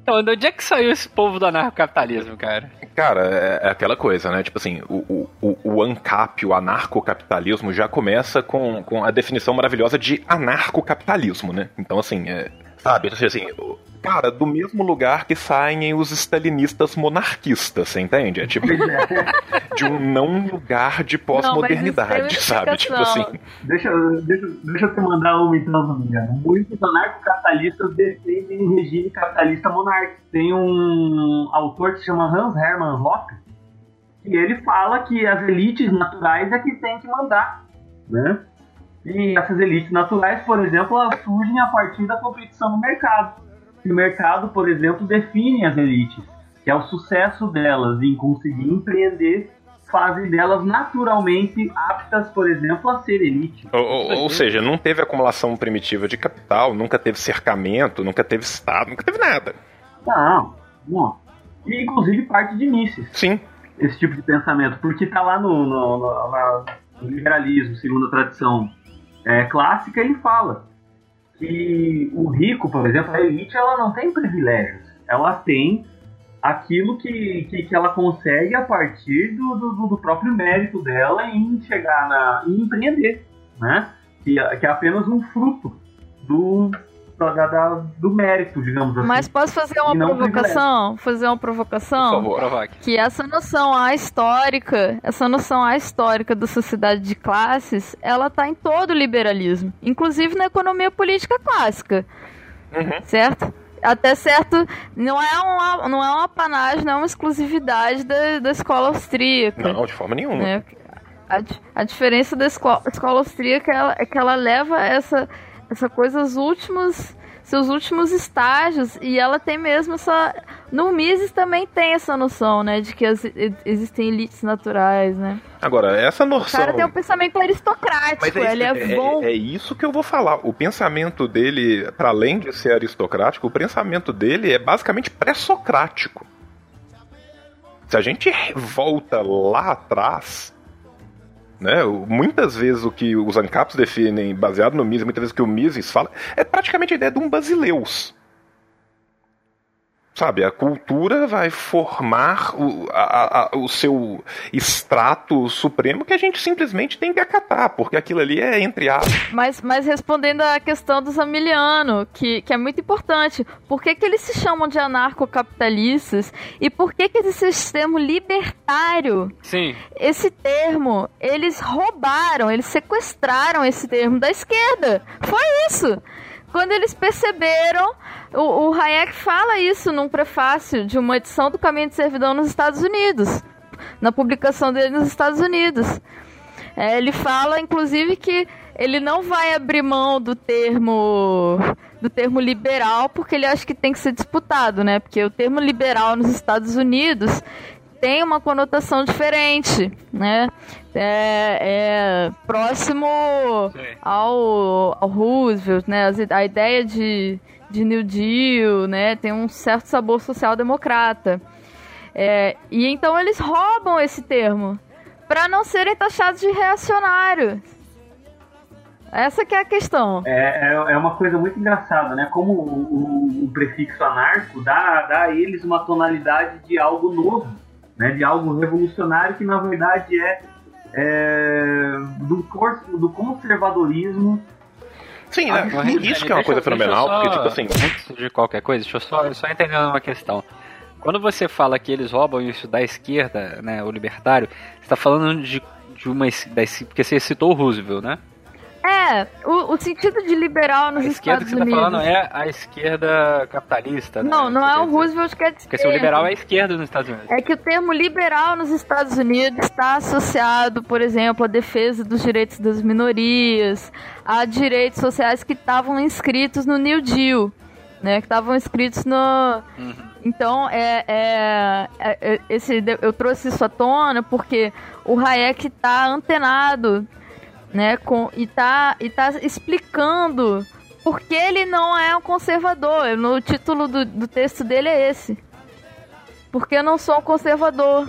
Então, de onde é que saiu esse povo do anarcocapitalismo, cara? Cara, é, é aquela coisa, né? Tipo assim, o, o, o ANCAP, o anarcocapitalismo, já começa com, com a definição maravilhosa de anarcocapitalismo, né? Então, assim, é, sabe? Assim, assim cara, do mesmo lugar que saem os stalinistas monarquistas, você entende? É tipo de um não lugar de pós-modernidade, sabe? Tipo assim. Deixa, deixa, deixa eu te mandar uma então, amiga. Muitos anarcocapitalistas defendem o regime capitalista monárquico. Tem um autor que se chama Hans Hermann Hoppe, e ele fala que as elites naturais é que tem que mandar, né? E essas elites naturais, por exemplo, elas surgem a partir da competição no mercado que o mercado, por exemplo, define as elites, que é o sucesso delas em conseguir empreender fazem delas naturalmente aptas, por exemplo, a ser elite. Ou, ou, ou, seja, não teve acumulação primitiva de capital, nunca teve cercamento, nunca teve Estado, nunca teve nada. Não, não. E inclusive parte de Mises. Sim. Esse tipo de pensamento, porque está lá no, no, no, no, liberalismo, segundo a tradição é, clássica, ele fala que o rico, por exemplo, a elite, ela não tem privilégios. Ela tem aquilo que, que, que ela consegue a partir do, do, do, próprio mérito dela em chegar na. em empreender, né? Que, que é apenas um fruto do, da, da, do mérito, digamos assim. Mas posso fazer uma provocação? Fazer uma provocação? Por favor. Que essa noção a histórica, essa noção a histórica da sociedade de classes, ela tá em todo o liberalismo, inclusive na economia política clássica. Uhum. Certo? até certo não é uma não é uma panagem, não é uma exclusividade da, da escola austríaca. Não, de forma nenhuma. Né? A, a diferença da escola, escola austríaca é, é que ela leva essa essa coisa os últimos seus últimos estágios e ela tem mesmo essa no Mises também tem essa noção, né, de que as, existem elites naturais, né? Agora, essa noção. O cara tem um pensamento aristocrático, é, ele é, é, bom. É, é, isso que eu vou falar. O pensamento dele, para além de ser aristocrático, o pensamento dele é basicamente pré-socrático. Se a gente volta lá atrás, né? Muitas vezes o que os ANCAPs definem, baseado no Mises, muitas vezes o que o Mises fala, é praticamente a ideia de um basileus. Sabe, a cultura vai formar o, a, a, o seu extrato supremo que a gente simplesmente tem que acatar, porque aquilo ali é entre aspas. Mas, mas respondendo à questão do Zamiliano, que, que é muito importante, por que, que eles se chamam de anarcocapitalistas e por que, que esse termo libertário? Sim. Esse termo, eles roubaram, eles sequestraram esse termo da esquerda. Foi isso. Quando eles perceberam, o, o Hayek fala isso num prefácio de uma edição do Caminho de Servidão nos Estados Unidos, na publicação dele nos Estados Unidos. É, ele fala, inclusive, que ele não vai abrir mão do termo do termo liberal porque ele acha que tem que ser disputado, né? Porque o termo liberal nos Estados Unidos tem uma conotação diferente, né? É, é próximo ao, ao Roosevelt, né? A ideia de, de New Deal, né? Tem um certo sabor social-democrata. É, e então eles roubam esse termo para não serem taxados de reacionários. Essa que é a questão. É, é, é uma coisa muito engraçada, né? Como o, o, o, prefixo anarco dá, dá a eles uma tonalidade de algo novo, né? De algo revolucionário que na verdade é, é do, do conservadorismo Sim, né? isso que é uma coisa fenomenal, só, porque, tipo assim. Antes de qualquer coisa, deixa eu só, só entender uma questão. Quando você fala que eles roubam isso da esquerda, né, o libertário, você está falando de, de uma. Da, porque você citou o Roosevelt, né? É, o, o sentido de liberal nos a Estados Unidos. A esquerda que você está falando é a esquerda capitalista, né? Não, não é o Roosevelt que é de Porque se o liberal é a esquerda nos Estados Unidos. É que o termo liberal nos Estados Unidos está associado, por exemplo, à defesa dos direitos das minorias, a direitos sociais que estavam inscritos no New Deal, né? Que estavam inscritos no. Uhum. Então, é, é, é, esse, eu trouxe isso à tona porque o Hayek está antenado né? Com, e, tá, e tá explicando por que ele não é um conservador. No título do, do texto dele é esse. Porque eu não sou um conservador.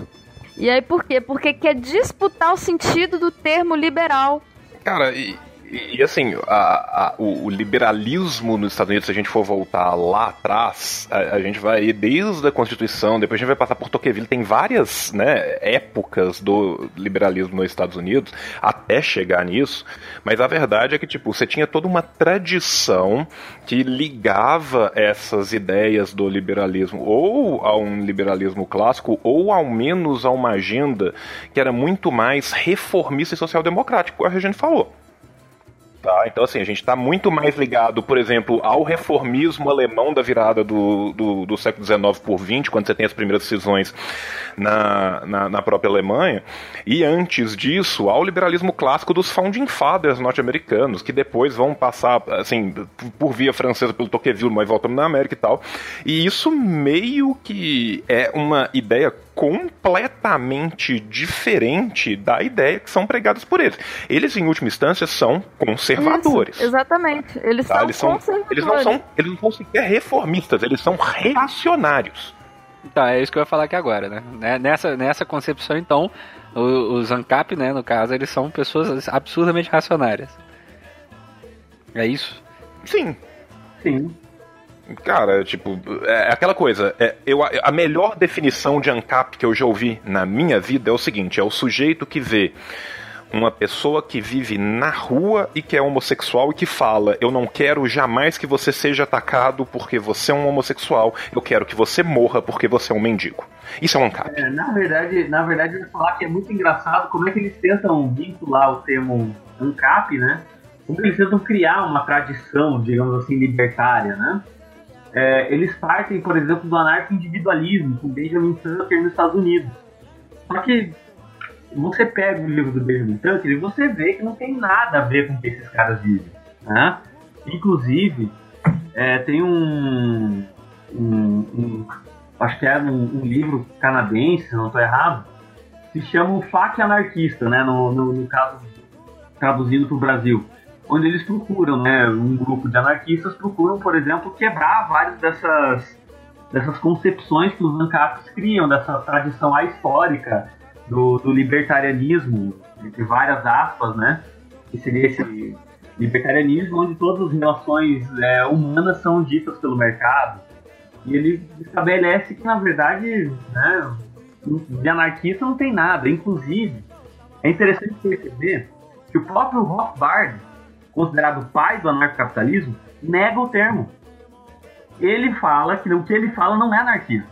E aí por quê? Porque quer disputar o sentido do termo liberal. Cara, e, e, assim, a, a, o, o, liberalismo nos Estados Unidos, se a gente for voltar lá atrás, a, a, gente vai ir desde a Constituição, depois a gente vai passar por Tocqueville, tem várias né, épocas do liberalismo nos Estados Unidos até chegar nisso, mas a verdade é que tipo, você tinha toda uma tradição que ligava essas ideias do liberalismo ou a um liberalismo clássico ou ao menos a uma agenda que era muito mais reformista e social-democrático, como a gente falou. Tá? Então, assim, a gente está muito mais ligado, por exemplo, ao reformismo alemão da virada do, do, do século XIX por XX, quando você tem as primeiras decisões na, na, na, própria Alemanha, e antes disso, ao liberalismo clássico dos founding fathers norte-americanos, que depois vão passar, assim, por via francesa pelo Tocqueville, mas voltando na América e tal. E isso meio que é uma ideia completamente diferente da ideia que são pregadas por eles. Eles, em última instância, são conservadores. Isso, exatamente. Eles, tá? são eles são conservadores. Eles não são, eles não são sequer reformistas, eles são reacionários. Tá, é isso que eu ia falar aqui agora, né? né? Nessa, nessa concepção, então, os ANCAP, né, no caso, eles são pessoas absurdamente racionárias. É isso? Sim. Sim. Cara, tipo, é aquela coisa. É, eu, a melhor definição de ANCAP que eu já ouvi na minha vida é o seguinte: é o sujeito que vê uma pessoa que vive na rua e que é homossexual e que fala: Eu não quero jamais que você seja atacado porque você é um homossexual, eu quero que você morra porque você é um mendigo. Isso é um ANCAP. É, na verdade, na verdade, eu ia falar que é muito engraçado como é que eles tentam vincular o termo ANCAP, né? Como eles tentam criar uma tradição, digamos assim, libertária, né? É, eles partem, por exemplo, do anarco-individualismo, com Benjamin Tucker nos Estados Unidos. Só que você pega o livro do Benjamin Tucker e você vê que não tem nada a ver com o que esses caras dizem. Né? Inclusive, é, tem um, um, um, Acho que é um, um, livro canadense, se não estou errado, se chama O Fac Anarquista, né? No, no, no caso, traduzindo para o Brasil onde eles procuram, né, um grupo de anarquistas procuram, por exemplo, quebrar várias dessas, dessas concepções que os ANCAPs criam, dessa tradição histórica do, do libertarianismo, entre várias aspas, né, que seria esse libertarianismo onde todas as relações é, humanas são ditas pelo mercado. E ele estabelece que, na verdade, né, de anarquista não tem nada. Inclusive, é interessante perceber que o próprio Rothbard, considerado pai do anarcocapitalismo, nega o termo. Ele fala que o que ele fala não é anarquismo.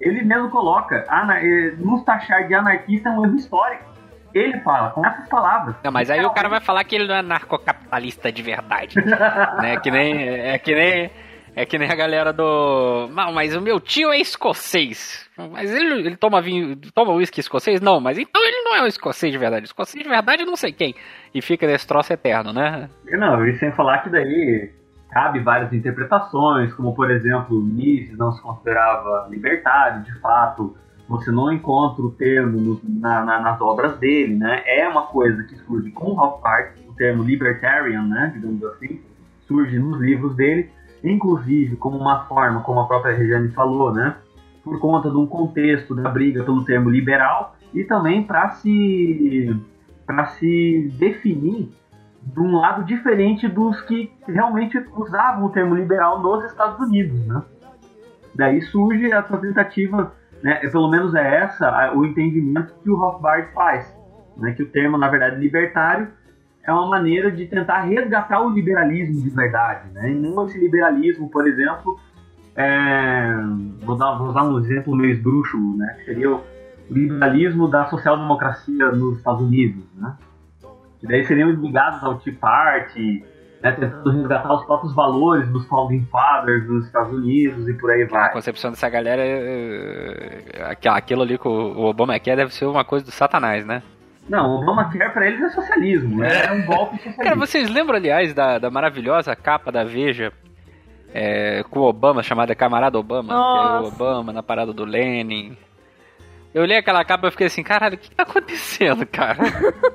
Ele mesmo coloca, eh, nos taxar de anarquista é um erro histórico. Ele fala com essas palavras. Não, mas aí o cara vai falar que ele não é anarcocapitalista de verdade. né? Que nem. É que nem. É que nem a galera do. Não, mas o meu tio é escocês. Mas ele, ele toma vinho. Toma uísque escocês? Não, mas então ele não é um escocês de verdade. Escocês de verdade não sei quem. E fica nesse troço eterno, né? Não, e sem falar que daí cabe várias interpretações, como por exemplo, Mises não se considerava libertário, de fato, você não encontra o termo na, na, nas obras dele, né? É uma coisa que surge com o Rothbard, o termo libertarian, né, digamos assim, surge nos livros dele, inclusive como uma forma, como a própria Regiane falou, né, por conta de um contexto da briga pelo termo liberal e também para se para se definir de um lado diferente dos que realmente usavam o termo liberal nos Estados Unidos, né? Daí surge essa tentativa, né, pelo menos é essa o entendimento que o Rothbard faz, né, que o termo, na verdade, libertário é uma maneira de tentar resgatar o liberalismo de verdade, né, e não esse liberalismo, por exemplo, é, vou, dar, vou usar um exemplo meio esdrúxulo, né, que seria o liberalismo da social-democracia nos Estados Unidos, né, que daí seriam ligados ao Tea Party, né, tentando resgatar os próprios valores dos Founding Fathers dos Estados Unidos e por aí vai. A concepção dessa galera, é, é, aquilo ali que o Obama quer deve ser uma coisa do satanás, né? Não, o Obama quer pra eles é socialismo, é, é um golpe socialista. Cara, vocês lembram, aliás, da, da maravilhosa capa da Veja é, com o Obama, chamada Camarada Obama, Nossa. que é o Obama na parada do Lenin. Eu olhei aquela capa e fiquei assim, caralho, o que tá acontecendo, cara?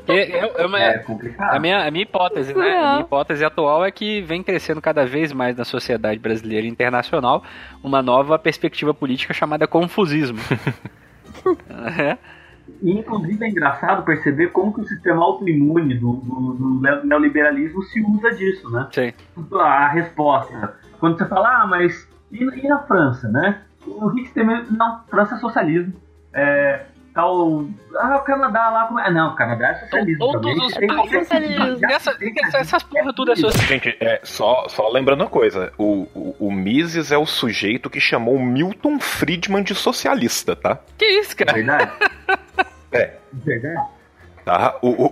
é, é, uma, É complicado. a, minha, a minha hipótese, né? A minha hipótese atual é que vem crescendo cada vez mais na sociedade brasileira e internacional uma nova perspectiva política chamada confusismo. é. E, inclusive, é engraçado perceber como que o sistema autoimune do, do, do neoliberalismo se usa disso, né? Sim. A resposta. Quando você fala, ah, mas e, e na França, né? O tem medo. Não, França é socialismo. É, tal. Ah, o Canadá lá. Como... Ah, não, o Canadá é socialismo. Todos também. os países tipo socialismo. Essa, essa- essas porra tudo é social. Gente, é, só, só lembrando uma coisa: o, o, o Mises é o sujeito que chamou Milton Friedman de socialista, tá? Que isso, cara? Verdade? É. Verdade? Tá? O, o, o-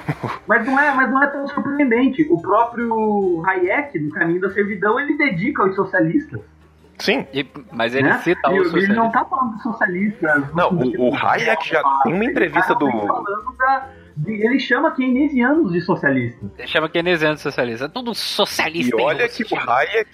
Mas não, é, mas não é tão surpreendente. O próprio Hayek, no Caminho da Servidão, ele dedica aos socialistas. sim. E- mas ele né? cita e o ele socialismo. não tá falando de socialistas. Não, o- o Hayek já tem uma entrevista do- Ele tá falando da- de- ele chama keynesianos de socialistas. Ele chama keynesiano de socialista. É tudo E socialista. em olha que o. Hayek,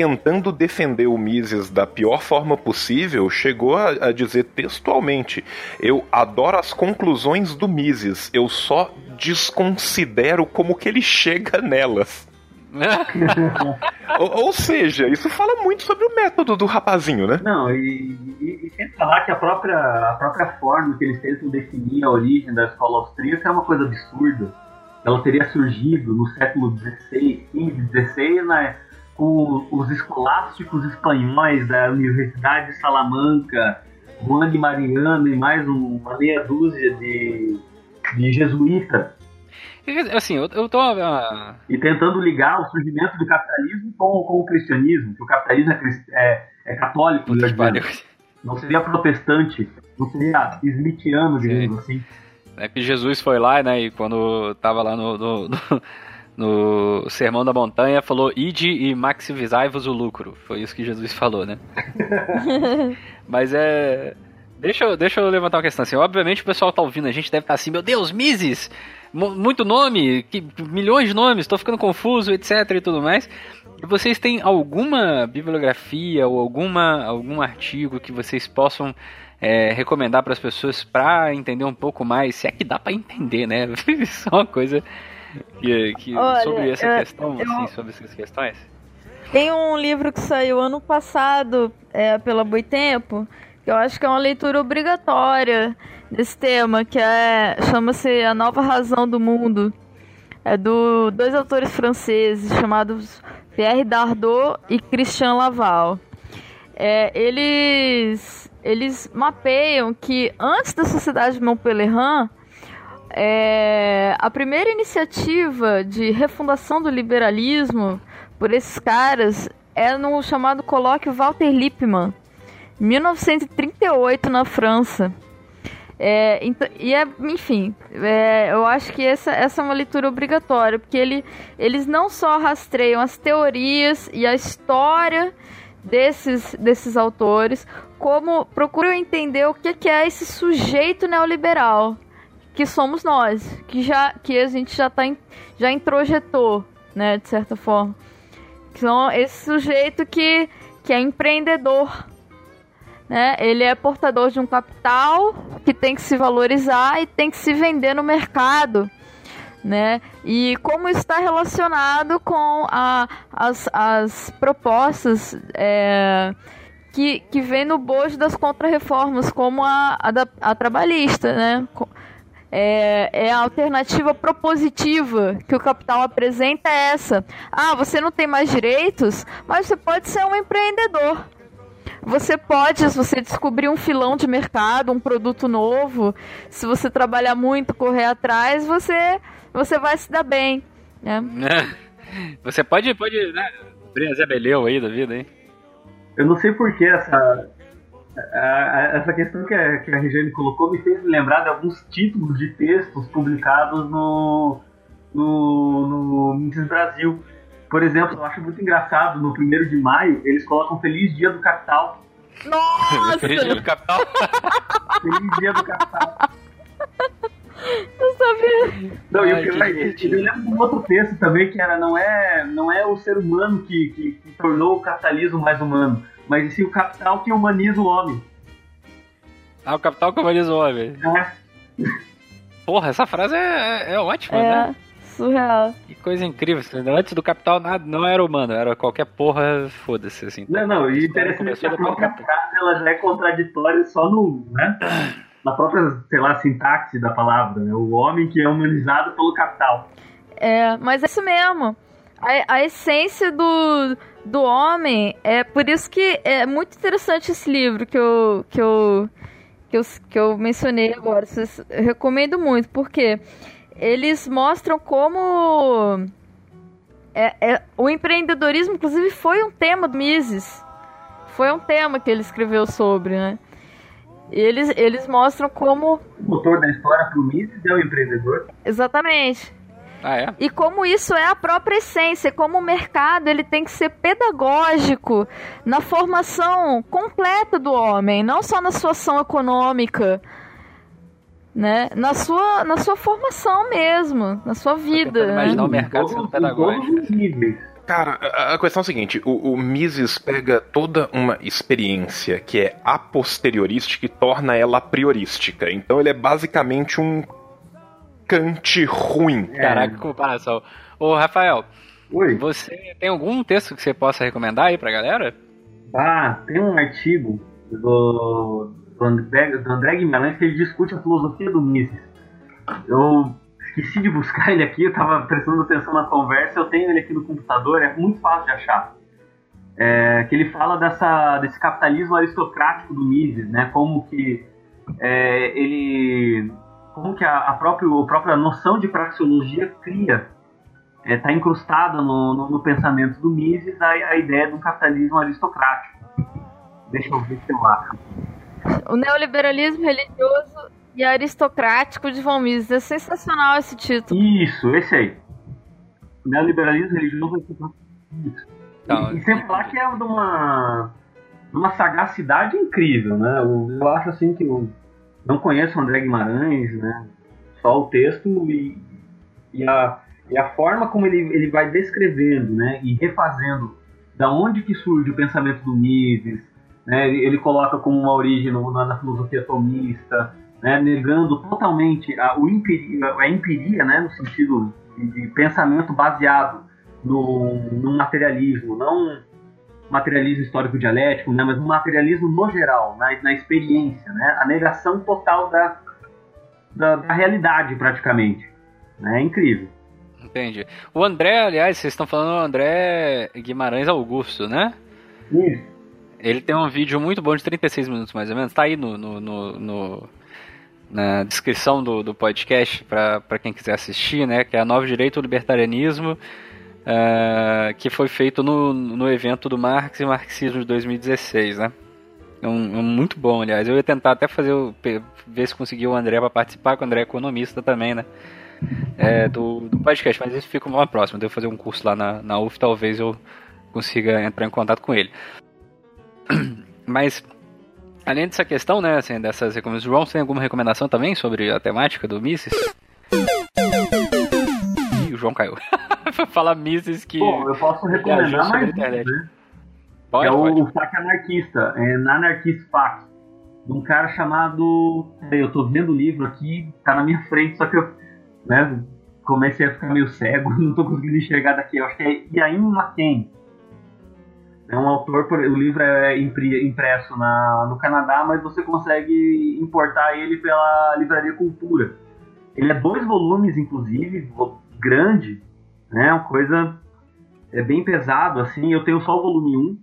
tentando defender o Mises da pior forma possível, chegou a, a dizer textualmente: Eu adoro as conclusões do Mises, eu só desconsidero como que ele chega nelas. ou, ou seja, isso fala muito sobre o método do rapazinho, né? Não, e, e, e sem falar que a própria, a própria forma que eles tentam definir a origem da escola austríaca é uma coisa absurda. Ela teria surgido no século XVI, XV, XVI, né, com os escolásticos espanhóis da Universidade de Salamanca, Juan de Mariana e mais um- uma meia dúzia de, de jesuítas. Assim, eu, eu tô. ah, e tentando ligar o surgimento do capitalismo com, com o cristianismo, que o capitalismo é, é, é católico, não seria protestante, não seria smithiano, digamos assim. É que Jesus foi lá, né? E quando tava lá no, no, no- no Sermão da Montanha, falou: Ide e maximizai-vos o lucro. Foi isso que Jesus falou, né? Mas é. Deixa eu, deixa eu levantar uma questão assim. Obviamente o pessoal tá ouvindo, a gente deve estar assim, meu Deus, Mises! Mu- Muito nome, que, milhões de nomes, tô ficando confuso, etc e tudo mais. E vocês têm alguma bibliografia ou alguma, algum artigo que vocês possam é, recomendar para as pessoas para entender um pouco mais? Se é que dá para entender, né? Isso é uma coisa que, que- Olha, sobre essa eu- questão, eu- assim, sobre essas questões. Tem um livro que saiu ano passado é, pela Boitempo, que eu acho que é uma leitura obrigatória desse tema, que é chama-se A Nova Razão do Mundo. É do dois autores franceses chamados Pierre Dardot e Christian Laval. É, eles eles mapeiam que antes da Sociedade de Montpellier é, a primeira iniciativa de refundação do liberalismo por esses caras é no chamado colóquio Walter Lippmann, 1938 na França. É, e é, enfim, é, eu acho que essa, essa é uma leitura obrigatória, porque ele, eles não só rastreiam as teorias e a história desses, desses autores, como procuram entender o que, que é esse sujeito neoliberal que somos nós, que já que a gente já tá já introjetou, né, de certa forma. Que são esse sujeito que que é empreendedor, né? Ele é portador de um capital que tem que se valorizar e tem que se vender no mercado, né? E como está relacionado com a, as, as propostas é, que, que vem no bojo das contrarreformas, como a, a, da, a trabalhista, né? É, é, a alternativa propositiva que o capital apresenta é essa. Ah, você não tem mais direitos, mas você pode ser um empreendedor. Você pode, se você descobrir um filão de mercado, um produto novo, se você trabalhar muito, correr atrás, você, você vai se dar bem. Né? Você pode, pode né, abrir a Zé Beleu aí da vida, hein? Eu não sei por que essa, essa questão que a, que a Regiane colocou me fez lembrar de alguns títulos de textos publicados no, no, no Mises Brasil. Por exemplo, eu acho muito engraçado, no 1 de maio, eles colocam Feliz Dia do Capital. Nossa! Feliz Dia do Capital. Feliz Dia do Capital. Eu sabia. Não, Ai, e o pior é eu lembro de um outro texto também que era não é, não é o ser humano que, que, que tornou o capitalismo mais humano, mas sim o capital que humaniza o homem. Ah, o capital que humaniza o homem. É. Porra, essa frase é, é ótima, é. né? surreal. Que coisa incrível. Antes do Capital nada, não era humano, era qualquer porra, foda-se, assim. Não, não, e interessante que a própria frase ela já é contraditória só no, né? Na própria, sei lá, sintaxe da palavra, né? O homem que é humanizado pelo capital. É, mas é isso mesmo. A, a essência do, do homem é por isso que é muito interessante esse livro que eu que eu que eu, que eu mencionei agora. Eu recomendo muito, porque eles mostram como é, é, o empreendedorismo, inclusive, foi um tema do Mises. Foi um tema que ele escreveu sobre, né? Eles, eles mostram como. O motor da história para o Mises é o empreendedor. Exatamente. Ah, é? E como isso é a própria essência, como o mercado ele tem que ser pedagógico na formação completa do homem, não só na sua ação econômica, né? Na sua, na sua formação mesmo, na sua vida. Né? Imaginar o mercado sendo pedagógico. Cara, a questão é a seguinte: o, o, Mises pega toda uma experiência que é a posteriorística e torna ela priorística. Então ele é basicamente um Kant ruim. É. Caraca, que comparação. Ô, Rafael, Oi. você tem algum texto que você possa recomendar aí pra galera? Ah, tem um artigo do, do André, do André Guimarães que ele discute a filosofia do Mises. Eu esqueci de buscar ele aqui, eu estava prestando atenção na conversa, eu tenho ele aqui no computador, é muito fácil de achar. É, que ele fala dessa, desse capitalismo aristocrático do Mises, né? Como que é, ele, como que a, a, própria, a própria noção de praxeologia cria, está é, incrustada no, no, no, pensamento do Mises a, a ideia de um capitalismo aristocrático. Deixa eu ver se eu acho. O neoliberalismo religioso e aristocrático de Von Mises. É sensacional esse título. Isso, esse aí. Neoliberalismo religioso e aristocrático. Tá, e, sem falar que é de uma, uma sagacidade incrível, né? Eu, eu acho assim que eu não conheço o André Guimarães, né? Só o texto e, e, a, e a forma como ele, ele vai descrevendo, né? E refazendo da onde que surge o pensamento do Mises, né? Ele, coloca como uma origem na, na, filosofia atomista, né? negando totalmente a, o empiria, a empiria, né? no sentido de, de pensamento baseado no, no, materialismo, não materialismo histórico dialético, né? mas no materialismo no geral, na, na experiência, né? a negação total da, da, da realidade praticamente. Né? É incrível. Entendi. O André, aliás, vocês estão falando do André Guimarães Augusto, né? Isso. Ele tem um vídeo muito bom de 36 minutos, mais ou menos. Tá aí no, no, no, no na descrição do, do podcast para quem quiser assistir, né? Que é a Novo Direito ao Libertarianismo, uh, que foi feito no, no evento do Marx e Marxismo de 2016, né? É um, é um muito bom, aliás. Eu ia tentar até fazer o, ver se conseguia o André para participar, que o André é economista também, né? É, do, do podcast, mas isso fica uma próxima. Devo fazer um curso lá na, na UF, talvez eu consiga entrar em contato com ele. Mas, além dessa questão, né, assim, dessas recomendações, João, você tem alguma recomendação também sobre a temática do Misses? Ih, o João caiu. Falar Misses que. Bom, eu posso recomendar mais um, né? Pode, é pode. o FAQ anarquista, é Anarchist FAQ, de um cara chamado. Eu tô vendo o livro aqui, tá na minha frente, só que eu né, comecei a ficar meio cego, não tô conseguindo enxergar daqui. Eu acho que é Iain McCain. É um autor, o livro é impresso na, no Canadá, mas você consegue importar ele pela Livraria Cultura. Ele é dois volumes, inclusive, grande, né? Uma coisa é bem pesado, assim. Eu tenho só o volume 1.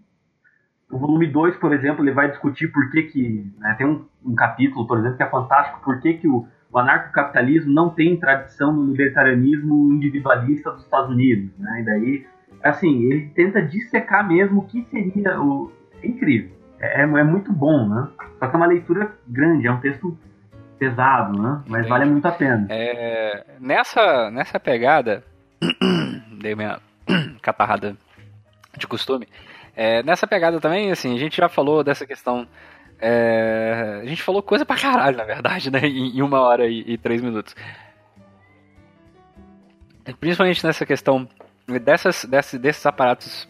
O volume 2, por exemplo, ele vai discutir por que que... né, tem um, um capítulo, por exemplo, que é fantástico, por que que o, o anarcocapitalismo não tem tradição no libertarianismo individualista dos Estados Unidos, né? E daí, assim, ele tenta dissecar mesmo o que seria o... É incrível. É, é muito bom, né? Só que é uma leitura grande, é um texto pesado, né? Mas Sim. vale muito a pena. É, nessa, nessa pegada, dei minha catarrada de costume. É, nessa pegada também, assim, a gente já falou dessa questão. é, a gente falou coisa pra caralho, na verdade, né? Em, em uma hora e, e três minutos. Principalmente nessa questão dessas, desses, desses aparatos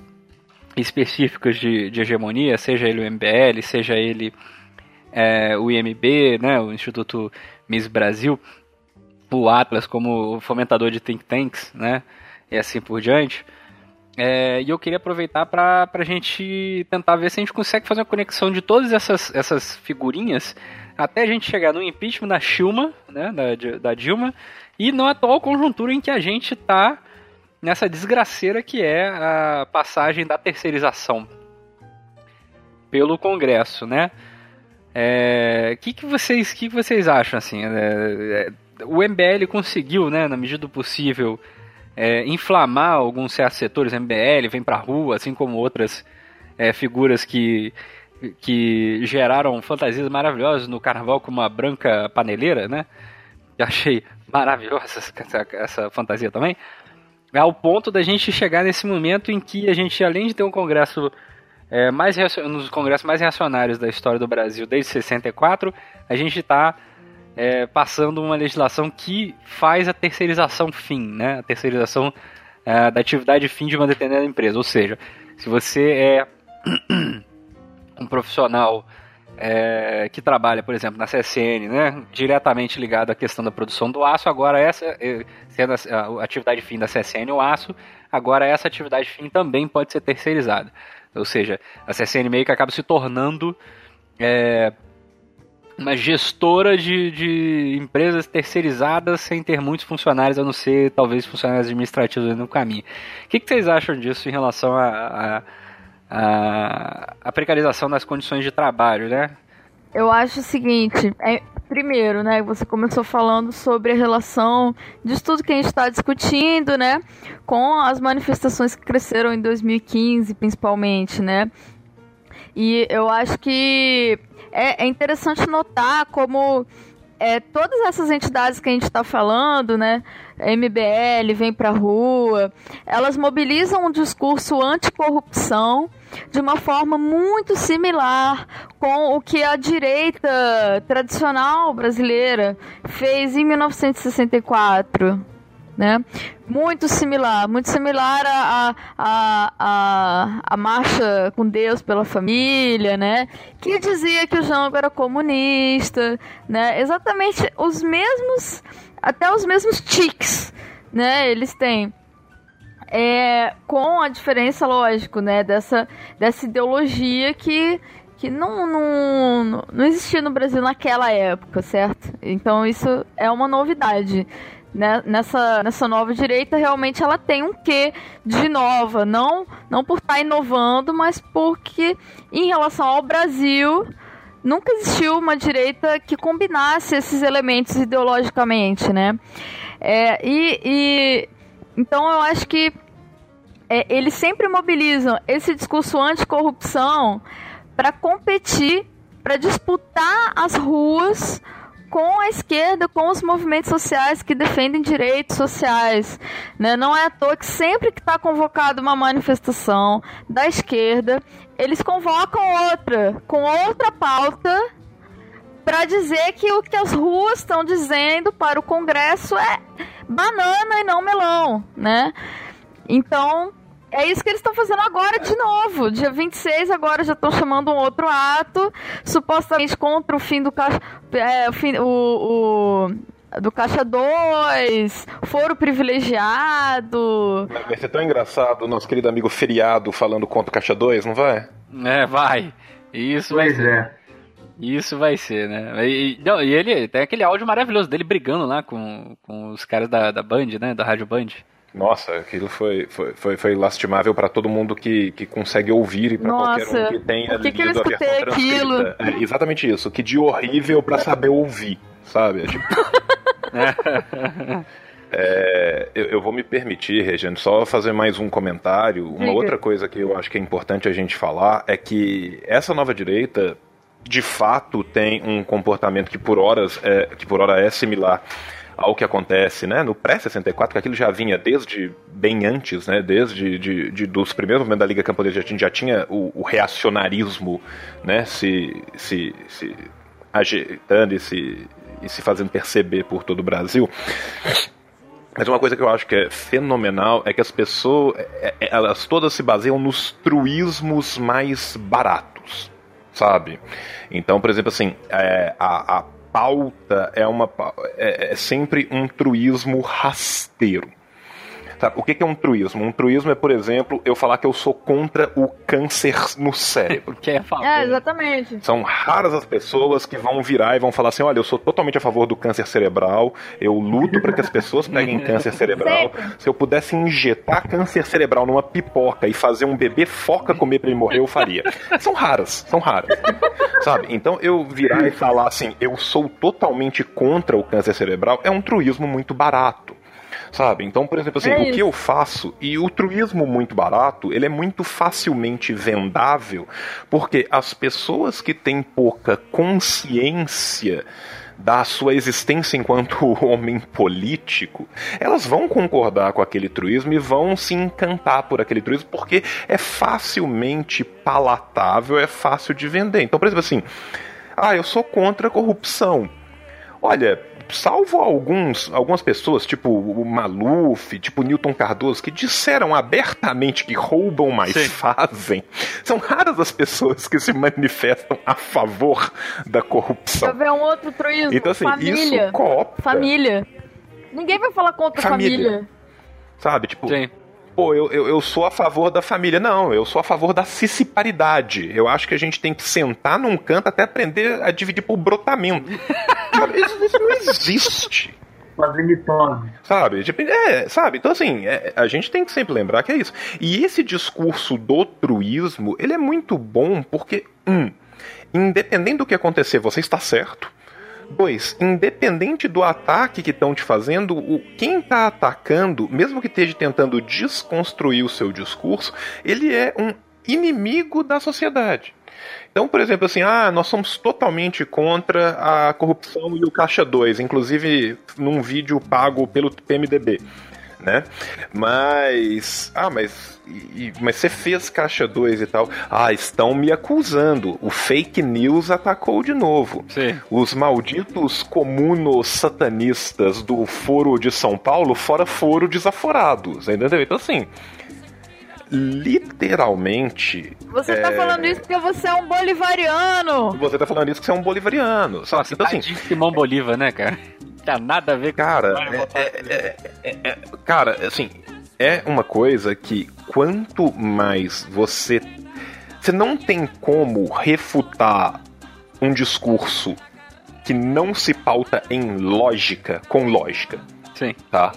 específicos de, de hegemonia, seja ele o MBL, seja ele é, o IMB, né, o Instituto Miss Brasil, o Atlas como fomentador de think tanks, né, e assim por diante. É, e eu queria aproveitar para a gente tentar ver se a gente consegue fazer uma conexão de todas essas, essas figurinhas até a gente chegar no impeachment da Dilma, né, da, da Dilma, e na atual conjuntura em que a gente está nessa desgraceira que é a passagem da terceirização pelo Congresso, né? O que, que vocês que, que vocês acham assim? É, é, o MBL conseguiu, né, na medida do possível, é, inflamar alguns certos setores. MBL vem pra rua, assim como outras é, figuras que que geraram fantasias maravilhosas no carnaval com uma branca paneleira, né? Eu achei maravilhosa essa, essa fantasia também. Ao ponto da gente chegar nesse momento em que a gente, além de ter um congresso é, mais um dos congressos mais reacionários da história do Brasil desde 64, a gente está passando uma legislação que faz a terceirização fim, né? A terceirização é, da atividade fim de uma determinada empresa. Ou seja, se você é um profissional é, que trabalha, por exemplo, na CSN, né, diretamente ligado à questão da produção do aço, agora essa, é, sendo a atividade fim da CSN o aço, agora essa atividade fim também pode ser terceirizada. Ou seja, a CSN meio que acaba se tornando é, uma gestora de, de empresas terceirizadas sem ter muitos funcionários, a não ser talvez funcionários administrativos no caminho. O que, que vocês acham disso em relação a, a a, a precarização das condições de trabalho, né? Eu acho o seguinte, é, primeiro, né, você começou falando sobre a relação de tudo que a gente está discutindo, né, com as manifestações que cresceram em 2015, principalmente, né, e eu acho que é, é interessante notar como é, todas essas entidades que a gente está falando, né, MBL, Vem Pra Rua, elas mobilizam um discurso anticorrupção de uma forma muito similar com o que a direita tradicional brasileira fez em 1964. Né? Muito similar, muito similar à a, a, a, marcha com Deus pela família, né? Que dizia que o Jango era comunista, né? Exatamente os mesmos, até os mesmos tics, né? Eles têm. É, com a diferença, lógico, né? Dessa, dessa ideologia que, que não, não, não existia no Brasil naquela época, certo? Então isso é uma novidade né, nessa, nessa nova direita, realmente ela tem um quê de nova. Não, não por estar inovando, mas porque, em relação ao Brasil, nunca existiu uma direita que combinasse esses elementos ideologicamente, né? É, e, e então eu acho que é, eles sempre mobilizam esse discurso anticorrupção para competir para disputar as ruas com a esquerda, com os movimentos sociais que defendem direitos sociais. Né? Não é à toa que sempre que está convocada uma manifestação da esquerda, eles convocam outra, com outra pauta, para dizer que o que as ruas estão dizendo para o Congresso é banana e não melão, né? Então, é isso que eles estão fazendo agora de novo. Dia 26 agora já estão chamando um outro ato, supostamente contra o fim do caixa. É, o, fim, o, o do Caixa 2, foro privilegiado. Vai ser tão engraçado o nosso querido amigo Feriado falando contra o Caixa 2, não vai? É, vai. Isso vai Pois ser. é. Isso vai ser, né? E, não, e ele tem aquele áudio maravilhoso dele brigando lá com, com os caras da, da Band, né? Da Rádio Band. Nossa, aquilo foi, foi, foi, foi lastimável para todo mundo que, que consegue ouvir e para qualquer um que tenha que que eu lido a versão aquilo? transcrita. É exatamente isso, que de horrível para saber ouvir, sabe? É tipo... É, eu, eu vou me permitir, Regiane, só fazer mais um comentário. Uma Diga. outra coisa que eu acho que é importante a gente falar é que essa nova direita, de fato, tem um comportamento que por horas é, que por hora é similar ao que acontece né, no pré-64, que aquilo já vinha desde bem antes, né, desde de, de- dos primeiros momentos da Liga Camponesa, gente já tinha o, o reacionarismo né, se, se, se agitando e se, e se fazendo perceber por todo o Brasil. Mas uma coisa que eu acho que é fenomenal é que as pessoas, é- é- elas todas se baseiam nos truísmos mais baratos, sabe? Então, por exemplo, assim, é, a, a pauta é uma é, é sempre um truísmo rasteiro. Sabe, o que que é um truísmo? Um truísmo é, por exemplo, eu falar que eu sou contra o câncer no cérebro. Que é falar. É, exatamente. São raras as pessoas que vão virar e vão falar assim: olha, eu sou totalmente a favor do câncer cerebral, eu luto para que as pessoas peguem câncer cerebral. Sempre. Se eu pudesse injetar câncer cerebral numa pipoca e fazer um bebê foca comer pra ele morrer, eu faria. São raras, são raras. Sabe? Então eu virar e falar assim: eu sou totalmente contra o câncer cerebral é um truísmo muito barato. Sabe? Então, por exemplo, assim, É o isso. que eu faço, e o truísmo muito barato, ele é muito facilmente vendável, porque as pessoas que têm pouca consciência da sua existência enquanto homem político, elas vão concordar com aquele truísmo e vão se encantar por aquele truísmo, porque é facilmente palatável, é fácil de vender. Então, por exemplo, assim, ah, eu sou contra a corrupção. Olha, salvo alguns, algumas pessoas, tipo o Maluf, tipo o Newton Cardoso, que disseram abertamente que roubam, mas Sim. fazem. São raras as pessoas que se manifestam a favor da Quer corrupção. ver um outro truísmo? Então, assim, família. isso coopta, Família. Ninguém vai falar contra a Família. família. sabe? Tipo, Sim. Pô, eu, eu, eu sou a favor da família. Não, eu sou a favor da ciciparidade. Eu acho que a gente tem que sentar num canto até aprender a dividir por brotamento. Isso, isso não existe. Fazer mitose. Sabe? É, sabe? Então, assim, é, a gente tem que sempre lembrar que é isso. E esse discurso do truísmo, ele é muito bom porque, um, independente do que acontecer, você está certo. Dois, independente do ataque que estão te fazendo, o, quem está atacando, mesmo que esteja tentando desconstruir o seu discurso, ele é um inimigo da sociedade. Então, por exemplo, assim, ah, nós somos totalmente contra a corrupção e o Caixa 2, inclusive num vídeo pago pelo PMDB, né? Mas, ah, mas, e- mas você fez Caixa 2 e tal. Ah, estão me acusando. O fake news atacou de novo. Sim. Os malditos comunos satanistas do Foro de São Paulo, fora foro desaforados, entendeu? Então, assim, literalmente Você tá É. falando isso porque você é um bolivariano. você tá falando isso que você é um bolivariano. Sabe? Nossa, Então, assim, Simão Bolívar, né, cara? Tá nada a ver com cara, é- botar- é- é- é- é- cara, assim, é uma coisa que quanto mais você. Você não tem como refutar um discurso que não se pauta em lógica com lógica. Sim. tá?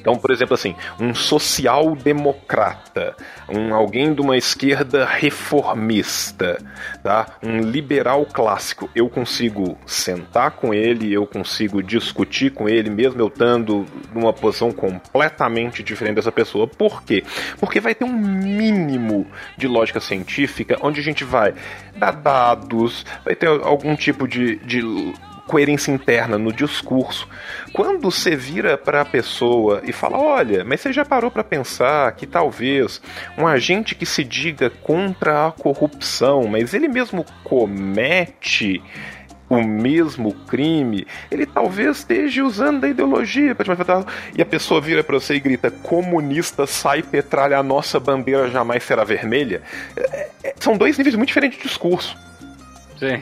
Então, por exemplo, assim, um social-democrata, um alguém de uma esquerda reformista, tá? Um liberal clássico, eu consigo sentar com ele, eu consigo discutir com ele, mesmo eu estando numa posição completamente diferente dessa pessoa. Por quê? Porque vai ter um mínimo de lógica científica onde a gente vai dar dados, vai ter algum tipo de, de coerência interna no discurso. Quando você vira para a pessoa e fala: "Olha, mas você já parou para pensar que talvez um agente que se diga contra a corrupção, mas ele mesmo comete o mesmo crime, ele talvez esteja usando a ideologia para te matar. E a pessoa vira para você e grita: comunista sai petralha, a nossa bandeira jamais será vermelha. É, é, são dois níveis muito diferentes de discurso. Sim.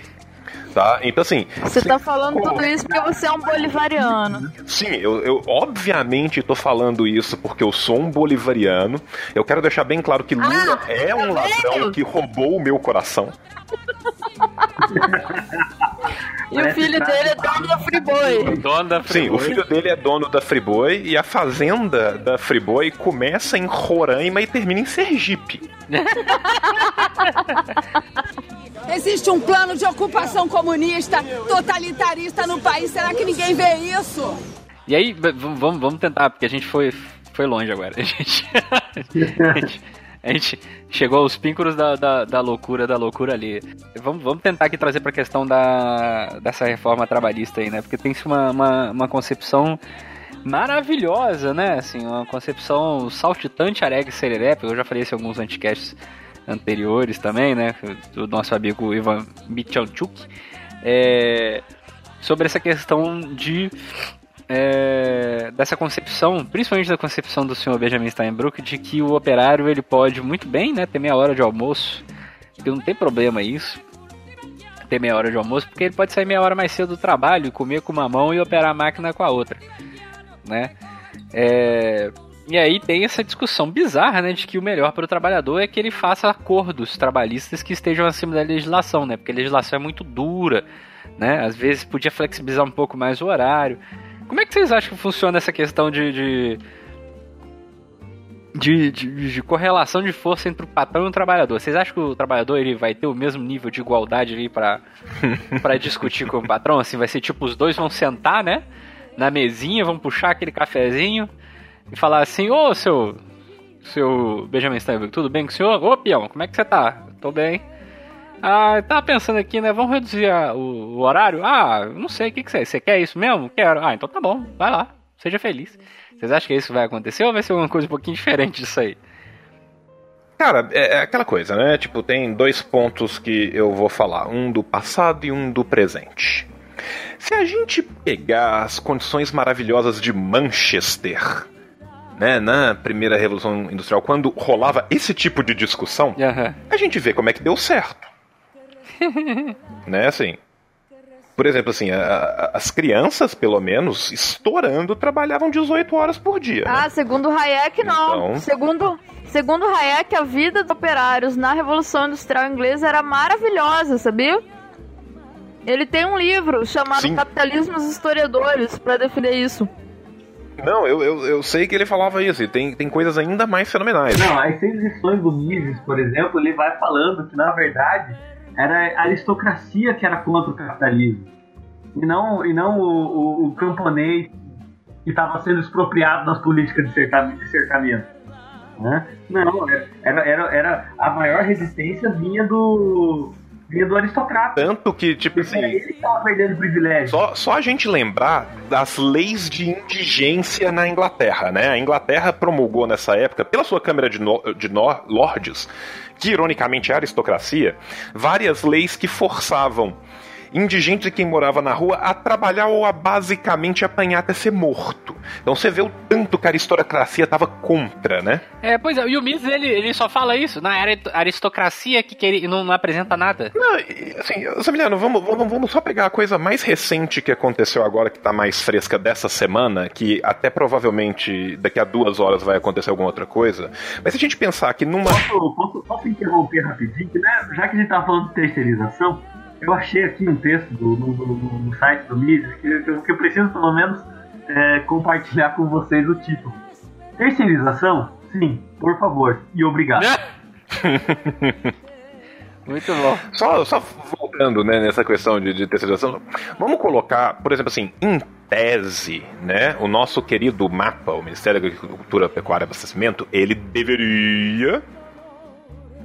Tá? Então, assim. Você tá falando tudo isso porque você é um bolivariano. Sim, eu, eu obviamente tô falando isso porque eu sou um bolivariano. Eu quero deixar bem claro que Lula Ah, é um tá ladrão vendo? que roubou o meu coração. E o filho dele é dono da Friboi. Dono da Sim, o filho dele é dono da Friboi e a fazenda da Friboi começa em Roraima e termina em Sergipe. Existe um plano de ocupação comunista, totalitarista no país. Será que ninguém vê isso? E aí, vamos, vamos tentar, porque a gente foi, foi longe agora. A gente, a gente, a gente chegou aos píncaros da, da, da loucura, da loucura ali. Vamos, vamos tentar aqui trazer pra questão da, dessa reforma trabalhista aí, né? Porque tem uma, uma, uma concepção maravilhosa, né? Assim, uma concepção saltitante, alegre, sererepe. Eu já falei isso em alguns anticasts anteriores também, né? Do nosso amigo Ivan Michalchuk. É, sobre essa questão de é, dessa concepção, principalmente da concepção do senhor Benjamin Steinbrück, de que o operário ele pode muito bem, né, ter meia hora de almoço, que não tem problema isso, ter meia hora de almoço, porque ele pode sair meia hora mais cedo do trabalho, comer com uma mão e operar a máquina com a outra, né? É, e aí tem essa discussão bizarra, né, de que o melhor para o trabalhador é que ele faça acordos trabalhistas que estejam acima da legislação, né? Porque a legislação é muito dura, né? Às vezes podia flexibilizar um pouco mais o horário. Como é que vocês acham que funciona essa questão de de, de, de- de correlação de força entre o patrão e o trabalhador? Vocês acham que o trabalhador ele vai ter o mesmo nível de igualdade ali para para discutir com o patrão? Assim, vai ser tipo os dois vão sentar, né? Na mesinha, vão puxar aquele cafezinho e falar assim: Ô seu, seu Benjamin Steinberg, tudo bem com o senhor? Ô peão, como é que você tá? Tô bem. Ah, tava pensando aqui, né? Vamos reduzir a- o, o horário? Ah, não sei, o que, que você Você quer isso mesmo? Quero. Ah, então tá bom, vai lá, seja feliz. Vocês acham que isso vai acontecer ou vai ser alguma coisa um pouquinho diferente disso aí? Cara, é, é aquela coisa, né? Tipo, tem dois pontos que eu vou falar: um do passado e um do presente. Se a gente pegar as condições maravilhosas de Manchester, né, na primeira Revolução Industrial, quando rolava esse tipo de discussão, Aham. a gente vê como é que deu certo. né, assim. Por exemplo, assim, a- a- as crianças, pelo menos, estourando, trabalhavam 18 horas por dia. né? Ah, segundo Hayek, não. Então- Segundo, segundo Hayek, a vida dos operários na Revolução Industrial Inglesa era maravilhosa, sabia? Ele tem um livro chamado Sim. Capitalismo dos Historiadores pra definir isso. Não, eu, eu, eu sei que ele falava isso, e tem, tem coisas ainda mais fenomenais. Não, as seis lições do Mises, por exemplo, ele vai falando que, na verdade, era a aristocracia que era contra o capitalismo. E não, e não o, o, o camponês que estava sendo expropriado nas políticas de cerca- de cercamento. Né? Não, era, era, era a maior resistência vinha do, vinha do aristocrata. Tanto que, tipo Porque assim, ele estava perdendo privilégio. Só, só a gente lembrar das leis de indigência na Inglaterra, né? A Inglaterra promulgou nessa época, pela sua Câmara de, no, de no- Lordes, que ironicamente é a aristocracia, várias leis que forçavam indigentes e quem morava na rua a trabalhar ou a basicamente apanhar até ser morto. Então você vê o tanto que a aristocracia estava contra, né? É, pois é, e o Mises ele, ele só fala isso, na ari- aristocracia que, que ele não, não apresenta nada. Não, e, assim, Zamiliano, vamos, vamos, vamos só pegar a coisa mais recente que aconteceu agora, que tá mais fresca dessa semana, que até provavelmente daqui a duas horas vai acontecer alguma outra coisa. Mas se a gente pensar que numa. Posso, posso, posso interromper rapidinho? Que, né, já que a gente tá falando de terceirização, eu achei aqui um texto do- no, no- no site do Mises que, que eu- preciso pelo menos é, compartilhar com vocês o título. Terceirização? Sim, por favor. E obrigado. Muito bom. Só, só voltando né, nessa questão de, de terceirização, vamos colocar, por exemplo, assim, em tese, né, o nosso querido mapa, o Ministério da Agricultura, Pecuária e Abastecimento, ele deveria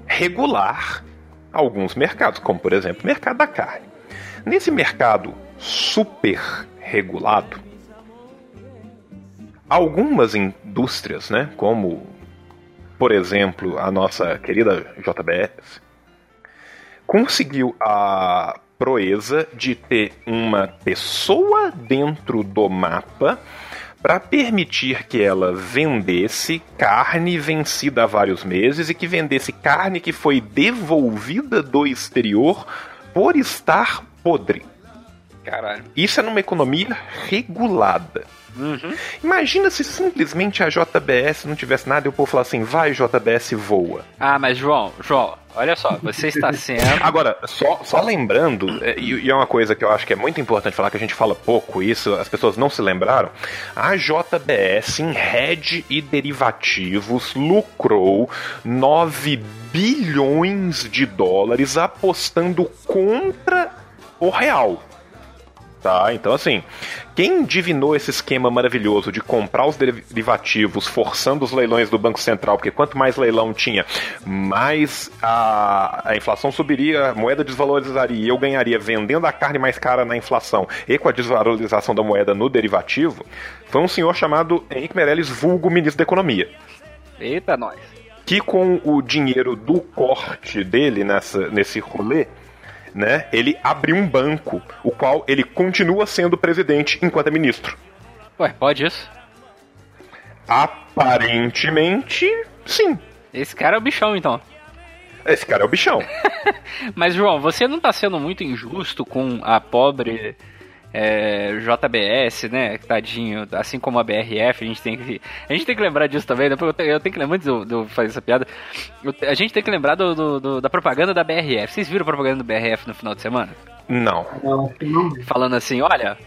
regular alguns mercados, como por exemplo o mercado da carne. Nesse mercado super regulado, algumas indústrias, né, como por exemplo a nossa querida JBS, conseguiu a proeza de ter uma pessoa dentro do mapa para permitir que ela vendesse carne vencida há vários meses e que vendesse carne que foi devolvida do exterior por estar podre. Caralho. Isso é numa economia regulada. Uhum. Imagina se simplesmente a JBS não tivesse nada e o povo falar assim: vai, JBS, voa. Ah, mas João, João, olha só, você está sendo. Agora, só, só lembrando, é, e, e é uma coisa que eu acho que é muito importante falar, que a gente fala pouco isso, as pessoas não se lembraram. A JBS em hedge e derivativos lucrou 9 bilhões de dólares apostando contra o real. Tá, então assim, quem divinou esse esquema maravilhoso de comprar os derivativos forçando os leilões do Banco Central, porque quanto mais leilão tinha, mais a, a inflação subiria, a moeda desvalorizaria e eu ganharia vendendo a carne mais cara na inflação e com a desvalorização da moeda no derivativo, foi um senhor chamado Henrique Meirelles, vulgo ministro da Economia. Eita, nós. Que com o dinheiro do corte dele nessa, nesse rolê, né, ele abriu um banco, o qual ele continua sendo presidente enquanto é ministro. Ué, pode isso? Aparentemente, sim. Esse cara é o bichão, então. Esse cara é o bichão. Mas, João, você não tá sendo muito injusto com a pobre é, JBS, né? Tadinho, assim como a BRF, a gente tem que. A gente tem que lembrar disso também, depois eu tenho, eu tenho que lembrar, antes de eu, fazer essa piada, eu- a gente tem que lembrar do, do- do- da propaganda da BRF. Vocês viram a propaganda do BRF no final de semana? Não. Falando assim, olha.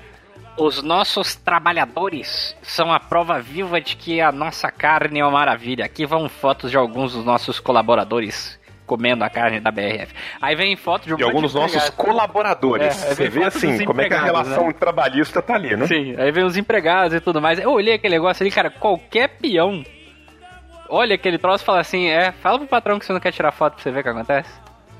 Os nossos trabalhadores são a prova viva de que a nossa carne é uma maravilha. Aqui vão fotos de alguns dos nossos colaboradores comendo a carne da BRF. Aí vem foto de um De alguns dos nossos empregados. colaboradores. É, Você vê assim, como é que a empregados, relação trabalhista tá ali, né? Sim, aí vem os empregados e tudo mais. Eu olhei aquele negócio ali, cara, qualquer peão olha aquele troço e fala assim: é, fala pro patrão que você não quer tirar foto pra você ver o que acontece.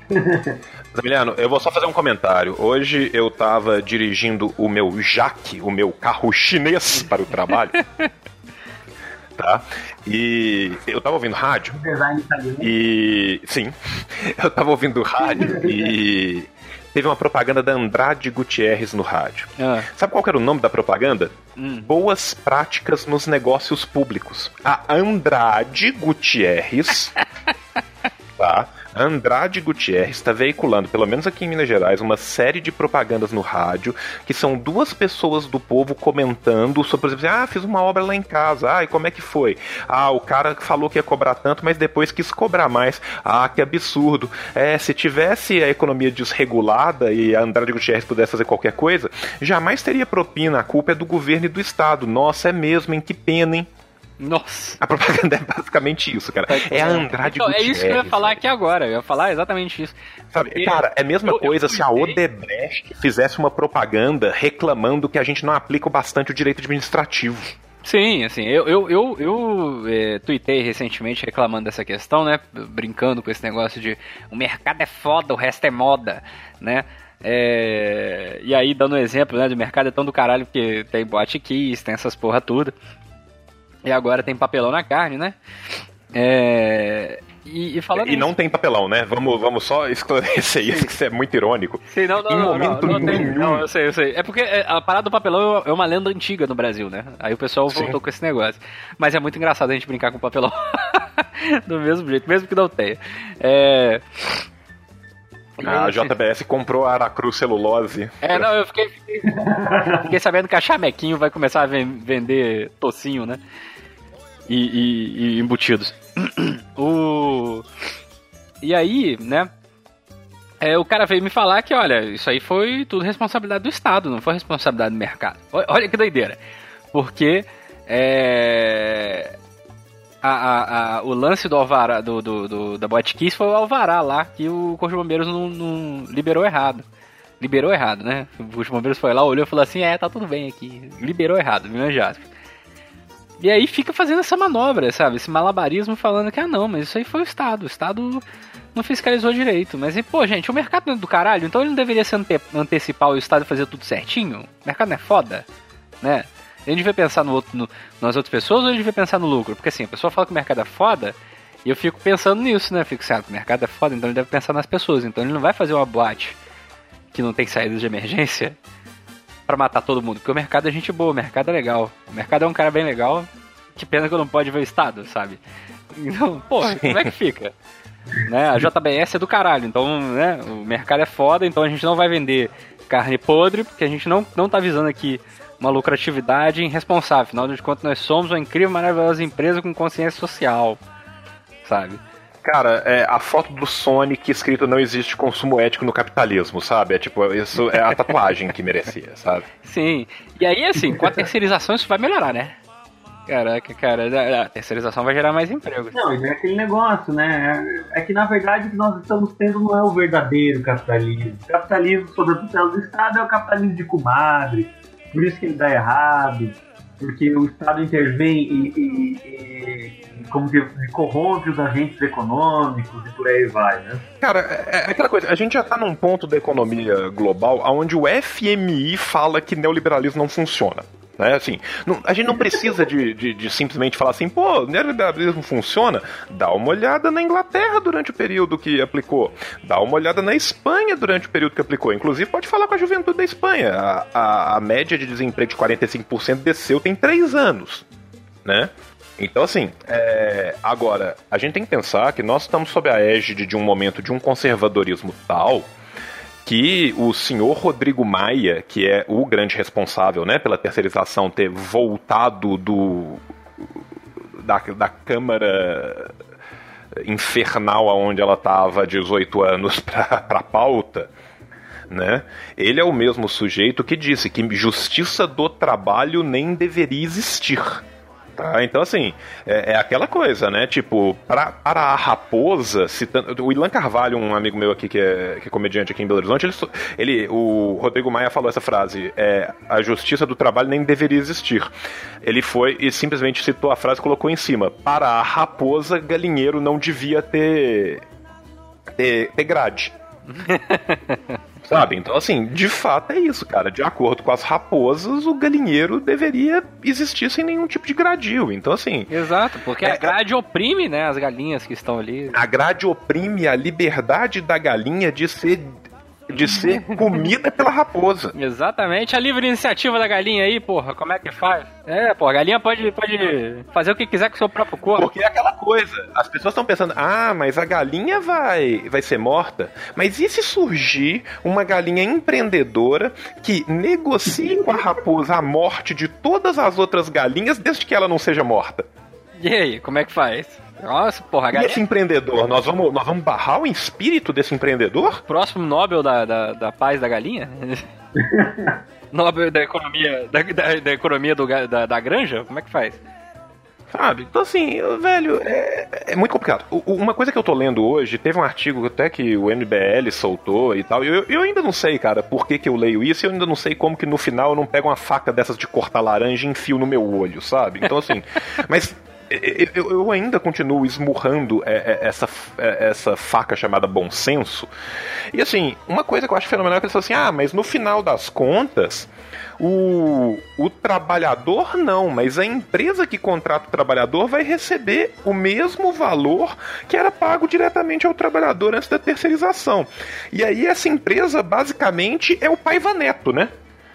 Zamiliano, eu vou só fazer um comentário. Hoje eu tava dirigindo o meu Jaque, o meu carro chinês para o trabalho. tá? E eu tava ouvindo rádio Design italiano. e. Sim, eu tava ouvindo rádio e. Teve uma propaganda da Andrade Gutierrez no rádio. Ah, Sabe qual era o nome da propaganda? Hum. Boas práticas nos negócios públicos. A Andrade Gutierrez, tá? Andrade Gutierrez está veiculando, pelo menos aqui em Minas Gerais, uma série de propagandas no rádio que são duas pessoas do povo comentando sobre, por exemplo, assim, ah, fiz uma obra lá em casa, ah, e como é que foi? Ah, o cara falou que ia cobrar tanto, mas depois quis cobrar mais. Ah, que absurdo. É, se tivesse a economia desregulada e a Andrade Gutierrez pudesse fazer qualquer coisa, jamais teria propina, a culpa é do governo e do Estado. Nossa, é mesmo, hein? Que pena, hein? Nossa. A propaganda é basicamente isso, cara. É a Andrade Então, é Gutierrez. isso que eu ia falar aqui agora. Eu ia falar exatamente isso. Sabe, Porque cara, é a mesma eu- eu coisa se a Odebrecht fizesse uma propaganda reclamando que a gente não aplica bastante o direito administrativo. Sim, assim, eu, eu, eu, eu é, tuitei recentemente reclamando dessa questão, né? Brincando com esse negócio de o mercado é foda, o resto é moda, né? É, e aí, dando um exemplo, né? Do mercado é tão do caralho porque tem boate kiss, tem essas porra tudo. E agora tem papelão na carne, né? É, e, e falando E não tem papelão, né? Vamos, vamos só esclarecer isso, que isso é muito irônico. Sim, não, não, Em não, momento não, não, tem- nenhum. não, eu sei, eu sei. É porque é, a parada do papelão é uma lenda antiga no Brasil, né? Aí o pessoal Sim. voltou com esse negócio. Mas é muito engraçado a gente brincar com papelão do mesmo jeito, mesmo que não tenha. É. A JBS comprou a Aracruz Celulose. É, não, eu fiquei, fiquei, sabendo que a Chamequinho vai começar a ven- vender tocinho, né? E, e- e embutidos. o... E aí, né? É, o cara veio me falar que, olha, isso aí foi tudo responsabilidade do Estado, não foi responsabilidade do mercado. Olha que doideira. Porque é, a, a, a, o lance do alvará, do, do, do da Botkiss foi o alvará lá, que o Corpo de Bombeiros não, não liberou errado. Liberou errado, né? O Corpo de Bombeiros foi lá, olhou e falou assim, é, tá tudo bem aqui. Liberou errado, viu, Jasper? E aí fica fazendo essa manobra, sabe? Esse malabarismo falando que, ah não, mas isso aí foi o Estado. O Estado não fiscalizou direito. Mas, e, pô, gente, o mercado é do caralho, então ele não deveria se ante antecipar o Estado e fazer tudo certinho? O mercado não é foda, né? Ele devia pensar no outro, no, nas outras pessoas ou ele devia pensar no lucro? Porque assim, a pessoa fala que o mercado é foda e eu fico pensando nisso, né? Eu fico certo, o mercado é foda, então ele deve pensar nas pessoas. Então ele não vai fazer uma boate que não tem saída de emergência para matar todo mundo. Porque o mercado é gente boa, o mercado é legal. O mercado é um cara bem legal. Que pena que eu não pode ver o Estado, sabe? Então, pô, como é que fica? né? A JBS é do caralho, então, né? O mercado é foda, então a gente não vai vender carne podre, porque a gente não, não tá visando aqui uma lucratividade irresponsável. Afinal de contas, nós somos uma incrível, maravilhosa empresa com consciência social, sabe? Cara, é, a foto do Sonic escrito não existe consumo ético no capitalismo, sabe? É tipo, isso é a tatuagem que merecia, sabe? Sim. E aí, assim, com a terceirização isso vai melhorar, né? Caraca, cara, a terceirização vai gerar mais empregos. Não, é aquele negócio, né? É, é que na verdade o que nós estamos tendo não é o verdadeiro capitalismo. O capitalismo sob a tutela do Estado é o capitalismo de comadre, por isso que ele dá errado, porque o Estado intervém e, e, e como que corrompe os agentes econômicos e por aí vai, né? Cara, é, é aquela coisa, a gente já tá num ponto da economia global onde o FMI fala que neoliberalismo não funciona. Né? Assim, não, a gente não precisa de, de, de, simplesmente falar assim, pô, neoliberalismo funciona. Dá uma olhada na Inglaterra durante o período que aplicou. Dá uma olhada na Espanha durante o período que aplicou. Inclusive, pode falar com a juventude da Espanha. A, a, a média de desemprego de 45% desceu tem três anos. Né? Então, assim, é... agora, a gente tem que pensar que nós estamos sob a égide de um momento de um conservadorismo tal que o senhor Rodrigo Maia, que é o grande responsável né, pela terceirização, ter voltado do da, da Câmara infernal aonde ela estava há 18 anos para a pauta, né? Ele é o mesmo sujeito que disse que justiça do trabalho nem deveria existir. Tá? Então, assim, é, é, aquela coisa, né? Tipo, pra, para a raposa, citando, o Ilan Carvalho, um amigo meu aqui que é, que é comediante aqui em Belo Horizonte, ele, ele, o Rodrigo Maia falou essa frase: é, a justiça do trabalho nem deveria existir. Ele foi e simplesmente citou a frase e colocou em cima: para a raposa, galinheiro não devia ter, ter, ter grade. Sabe? Então, assim, de fato é isso, cara. De acordo com as raposas, o galinheiro deveria existir sem nenhum tipo de gradil. Então, assim. Exato, porque é, a grade oprime, né, as galinhas que estão ali. A grade oprime a liberdade da galinha de ser de ser comida pela raposa. Exatamente. A livre iniciativa da galinha aí, porra, como é que faz? É, pô, a galinha pode, pode fazer o que quiser com o seu próprio corpo. Porque é aquela coisa, as pessoas estão pensando, ah, mas a galinha vai, vai ser morta. Mas e se surgir uma galinha empreendedora que negocie com a raposa a morte de todas as outras galinhas desde que ela não seja morta? E aí, como é que faz? Nossa, porra, E esse empreendedor, nós vamos, nós vamos barrar o espírito desse empreendedor? Próximo Nobel da, da, da paz da galinha? Nobel da economia da, da, da economia do, da, da granja? Como é que faz? Sabe? Então, assim, velho, é, é muito complicado. O, uma coisa que eu tô lendo hoje, teve um artigo até que o MBL soltou e tal, eu, eu ainda não sei, cara, por que, que eu leio isso, e eu ainda não sei como que no final eu não pego uma faca dessas de cortar laranja e enfio no meu olho, sabe? Então, assim, mas eu, eu, ainda continuo esmurrando é, é, essa, é, essa faca chamada bom senso. E assim, uma coisa que eu acho fenomenal é que eles falam assim: ah, mas no final das contas, o, o trabalhador não, mas a empresa que contrata o trabalhador vai receber o mesmo valor que era pago diretamente ao trabalhador antes da terceirização. E aí essa empresa basicamente é o Paiva Neto, né?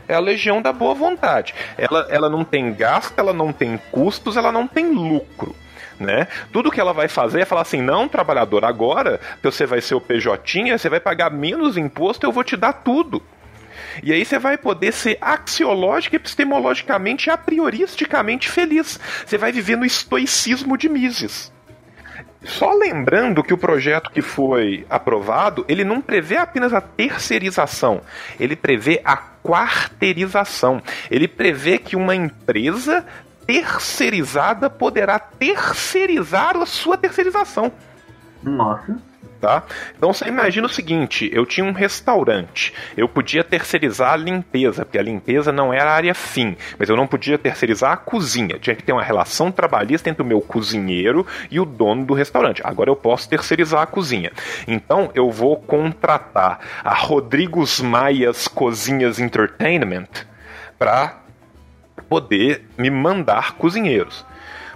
É a legião da boa vontade. Ela, ela não tem gasto, ela não tem custos, ela não tem lucro. Né? Tudo que ela vai fazer é falar assim: não, trabalhador, agora que você vai ser o PJ, você vai pagar menos imposto, eu vou te dar tudo. E aí você vai poder ser axiológica, epistemologicamente e a prioristicamente feliz. Você vai viver no estoicismo de Mises. Só lembrando que o projeto que foi aprovado, ele não prevê apenas a terceirização, ele prevê a quarteirização. Ele prevê que uma empresa terceirizada poderá terceirizar a sua terceirização. Nossa. Tá? Então você imagina o seguinte: eu tinha um restaurante, eu podia terceirizar a limpeza, porque a limpeza não era a área fim, mas eu não podia terceirizar a cozinha. Tinha que ter uma relação trabalhista entre o meu cozinheiro e o dono do restaurante. Agora eu posso terceirizar a cozinha. Então eu vou contratar a Rodrigos Maias Cozinhas Entertainment para poder me mandar cozinheiros.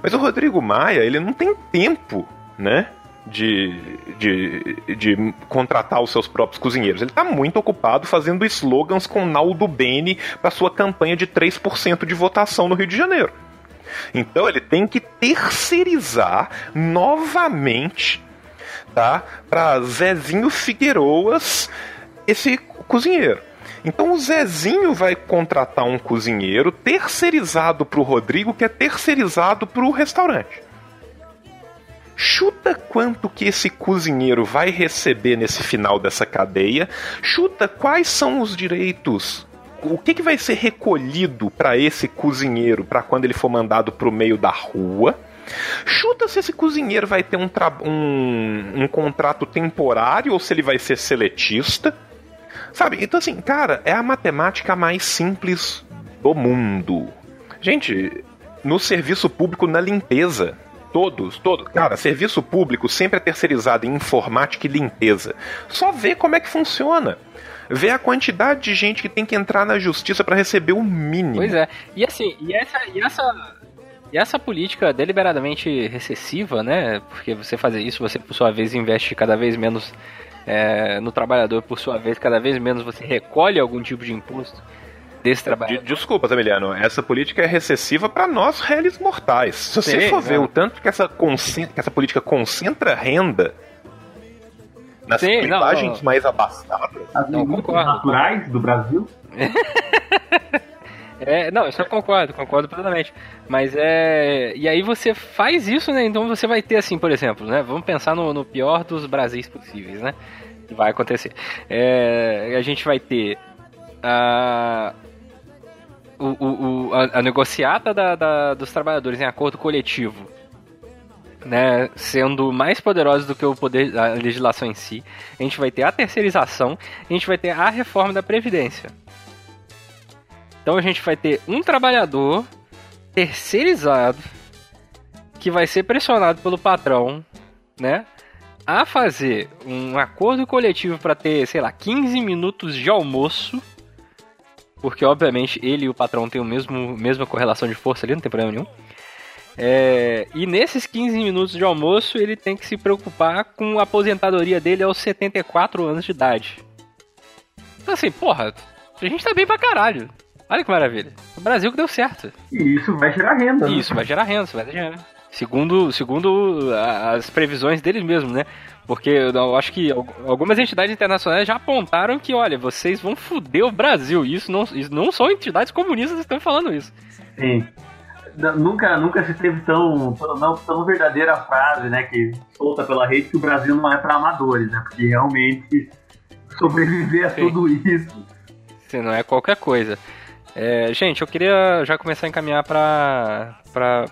Mas o Rodrigo Maia, ele não tem tempo, né? De, de, de contratar os seus próprios cozinheiros. Ele está muito ocupado fazendo slogans com Naldo Bene para sua campanha de 3% de votação no Rio de Janeiro. Então ele tem que terceirizar novamente tá, para Zezinho Figueroas esse cozinheiro. Então o Zezinho vai contratar um cozinheiro terceirizado para o Rodrigo, que é terceirizado para o restaurante. Chuta quanto que esse cozinheiro vai receber nesse final dessa cadeia. Chuta quais são os direitos. O que, que vai ser recolhido para esse cozinheiro para quando ele for mandado para o meio da rua. Chuta se esse cozinheiro vai ter um, um, um contrato temporário ou se ele vai ser seletista. Sabe? Então, assim, cara, é a matemática mais simples do mundo. Gente, no serviço público, na limpeza, Todos, todos. Cara, serviço público sempre é terceirizado em informática e limpeza. Só vê como é que funciona. Vê a quantidade de gente que tem que entrar na justiça para receber o mínimo. Pois é. E assim, e essa, e essa, e essa política deliberadamente recessiva, né? Porque você fazer isso, você por sua vez investe cada vez menos é, no trabalhador, por sua vez, cada vez menos você recolhe algum tipo de imposto desse trabalho. Desculpa, Tamiliano, essa política é recessiva para nós réis mortais. Se você Sim, for ver o tanto que essa, que essa política concentra renda nas Sim, privagens mais abastadas. As não, concordo. naturais do Brasil. É, não, isso eu concordo, concordo plenamente. Mas é. E aí você faz isso, né? Então você vai ter, assim, por exemplo, né? Vamos pensar no, no pior dos Brasis possíveis, né? Que vai acontecer. É, a gente vai ter a, o, o, a, a negociata da, da, dos trabalhadores em acordo coletivo né, sendo mais poderosa do que o poder da legislação em si. A gente vai ter a terceirização, a gente vai ter a reforma da previdência. Então a gente vai ter um trabalhador terceirizado que vai ser pressionado pelo patrão, né, a fazer um acordo coletivo para ter, sei lá, 15 minutos de almoço porque obviamente ele e o patrão têm o mesmo mesma correlação de força ali, não tem problema nenhum. É, e nesses 15 minutos de almoço, ele tem que se preocupar com a aposentadoria dele aos 74 anos de idade. Então, assim, porra, a gente tá bem pra caralho. Olha que maravilha. O Brasil que deu certo. E isso vai gerar renda. Né? Isso vai gerar renda, isso vai gerar. Segundo, segundo as previsões deles mesmo, né? Porque eu acho que algumas entidades internacionais já apontaram que, olha, vocês vão foder o Brasil. E isso não, isso não são entidades comunistas que estão falando isso. Sim. Nunca, nunca se teve tão, tão, tão verdadeira frase, né, que solta pela rede que o Brasil não é para amadores, né? Porque realmente sobreviver a Sim. tudo isso. Sim, não é qualquer coisa. É, gente, eu queria já começar a encaminhar para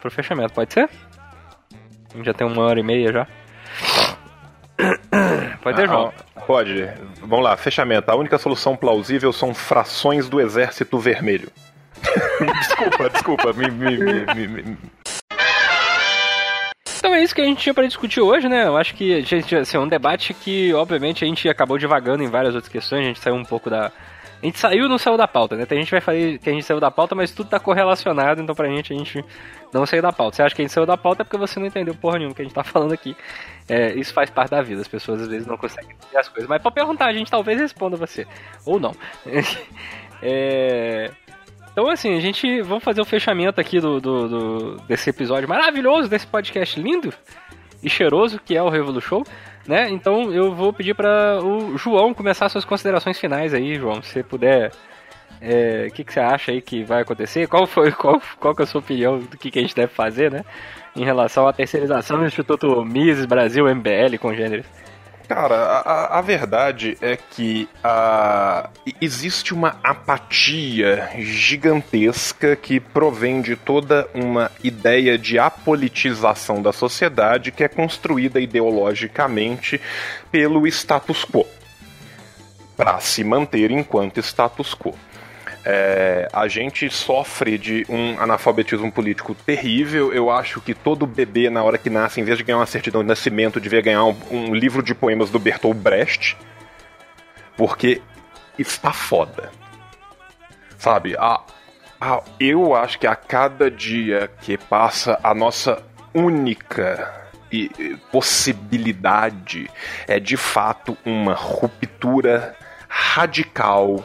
o fechamento, pode ser? Já tem uma hora e meia já. Pode ter, João. Ah, pode. Vamos lá, fechamento. A única solução plausível são frações do Exército Vermelho. desculpa, desculpa. Me, me, me, então é isso que a gente tinha para discutir hoje, né? Eu acho que gente, assim, é um debate que, obviamente, a gente acabou divagando em várias outras questões, a gente saiu um pouco da. A gente saiu não saiu da pauta, né? Tem gente que vai falar que a gente saiu da pauta, mas tudo tá correlacionado, então pra gente a gente não saiu da pauta. Você acha que a gente saiu da pauta é porque você não entendeu porra nenhuma que a gente tá falando aqui. É, isso faz parte da vida, as pessoas às vezes não conseguem entender as coisas. Mas pra perguntar, a gente talvez responda você. Ou não. é... Então, assim, a gente. Vamos fazer o fechamento aqui do, do, do, desse episódio maravilhoso, desse podcast lindo e cheiroso que é o Revolu Show. Né? Então eu vou pedir para o João começar suas considerações finais aí, João. Se você puder. O é, que, que você acha aí que vai acontecer? Qual foi qual, qual que é a sua opinião do que, que a gente deve fazer, né? em relação à terceirização do Instituto Mises Brasil MBL Congêneres? Cara, a, a, verdade é que a, existe uma apatia gigantesca que provém de toda uma ideia de apolitização da sociedade que é construída ideologicamente pelo status quo para se manter enquanto status quo. É, a gente sofre de um analfabetismo político terrível. Eu acho que todo bebê, na hora que nasce, em vez de ganhar uma certidão de nascimento, devia ganhar um, um livro de poemas do Bertolt Brecht. Porque está foda. Sabe? A, a, eu acho que a cada dia que passa, a nossa única possibilidade é de fato uma ruptura radical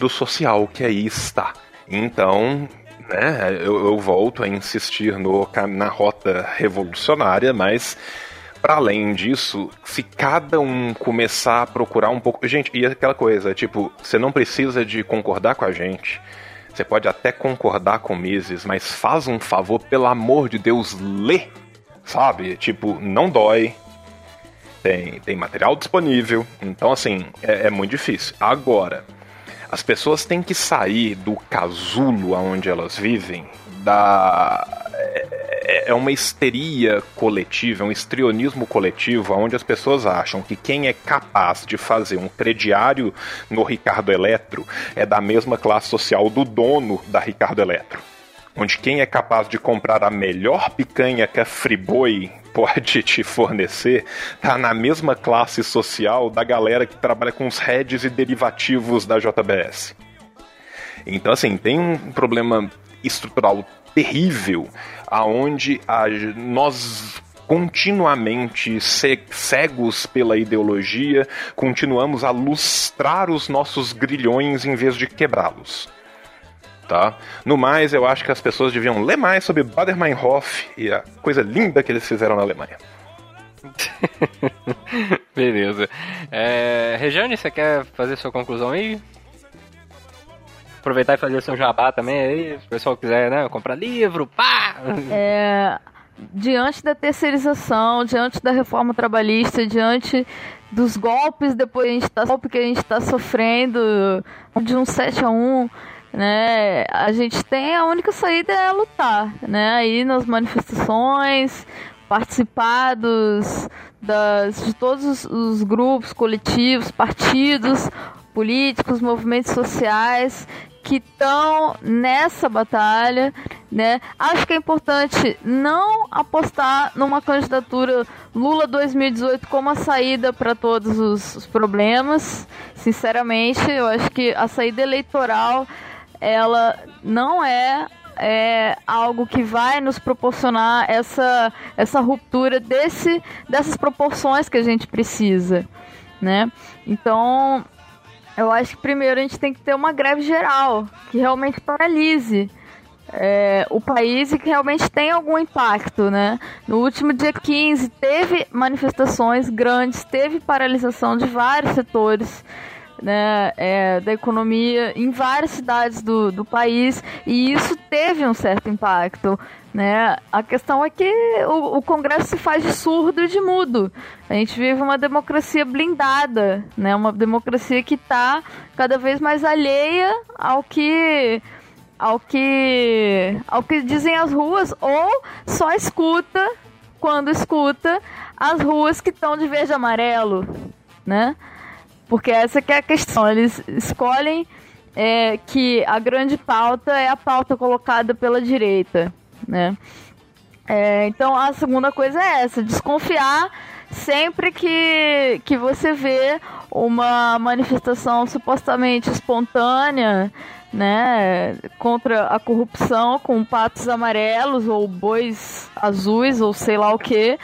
do social que aí está. Então, né, eu, eu volto a insistir no, na rota revolucionária, mas para além disso, se cada um começar a procurar um pouco. Gente, e aquela coisa, tipo, você não precisa de concordar com a gente. Você pode até concordar com Mises, mas faz um favor, pelo amor de Deus, lê. Sabe? Tipo, não dói. Tem, tem material disponível. Então, assim, é, é muito difícil. Agora, as pessoas têm que sair do casulo onde elas vivem, da é, é uma histeria coletiva, é um estrionismo coletivo, onde as pessoas acham que quem é capaz de fazer um crediário no Ricardo Eletro é da mesma classe social do dono da Ricardo Eletro. Onde quem é capaz de comprar a melhor picanha que a Friboi pode te fornecer tá na mesma classe social da galera que trabalha com os heads e derivativos da JBS. Então, assim, tem um problema estrutural terrível aonde a, nós continuamente cegos pela ideologia, continuamos a lustrar os nossos grilhões em vez de quebrá-los tá? No mais, eu acho que as pessoas deviam ler mais sobre Bader-Meinhof e a coisa linda que eles fizeram na Alemanha. Beleza. É, Rejane, você quer fazer sua conclusão aí? Aproveitar e fazer seu jabá também aí, se o pessoal quiser, né, comprar livro, pá! É, diante da terceirização, diante da reforma trabalhista, diante dos golpes depois a gente tá, golpe que a gente está sofrendo de um 7 a 1 né? A gente tem a única saída é lutar, né? Aí nas manifestações, participar dos, das, de todos os, os grupos, coletivos, partidos políticos, movimentos sociais que estão nessa batalha, né? Acho que é importante não apostar numa candidatura Lula 2018 como a saída para todos os, os problemas. Sinceramente, eu acho que a saída eleitoral ela não é é algo que vai nos proporcionar essa, essa ruptura desse, dessas proporções que a gente precisa, né? Então, eu acho que primeiro a gente tem que ter uma greve geral que realmente paralise é, o país e que realmente tenha algum impacto, né? No último dia 15 teve manifestações grandes, teve paralisação de vários setores né, é, da economia em várias cidades do, do país e isso teve um certo impacto. Né? A questão é que o, o, Congresso se faz de surdo e de mudo. A gente vive uma democracia blindada, né? uma democracia que está cada vez mais alheia ao que ao que ao que dizem as ruas ou só escuta quando escuta as ruas que estão de verde e amarelo, né? Porque essa que é a questão. Eles escolhem é, que a grande pauta é a pauta colocada pela direita, né? É, então a segunda coisa é essa, desconfiar sempre que, que você vê uma manifestação supostamente espontânea, né, contra a corrupção com patos amarelos ou bois azuis ou sei lá o que,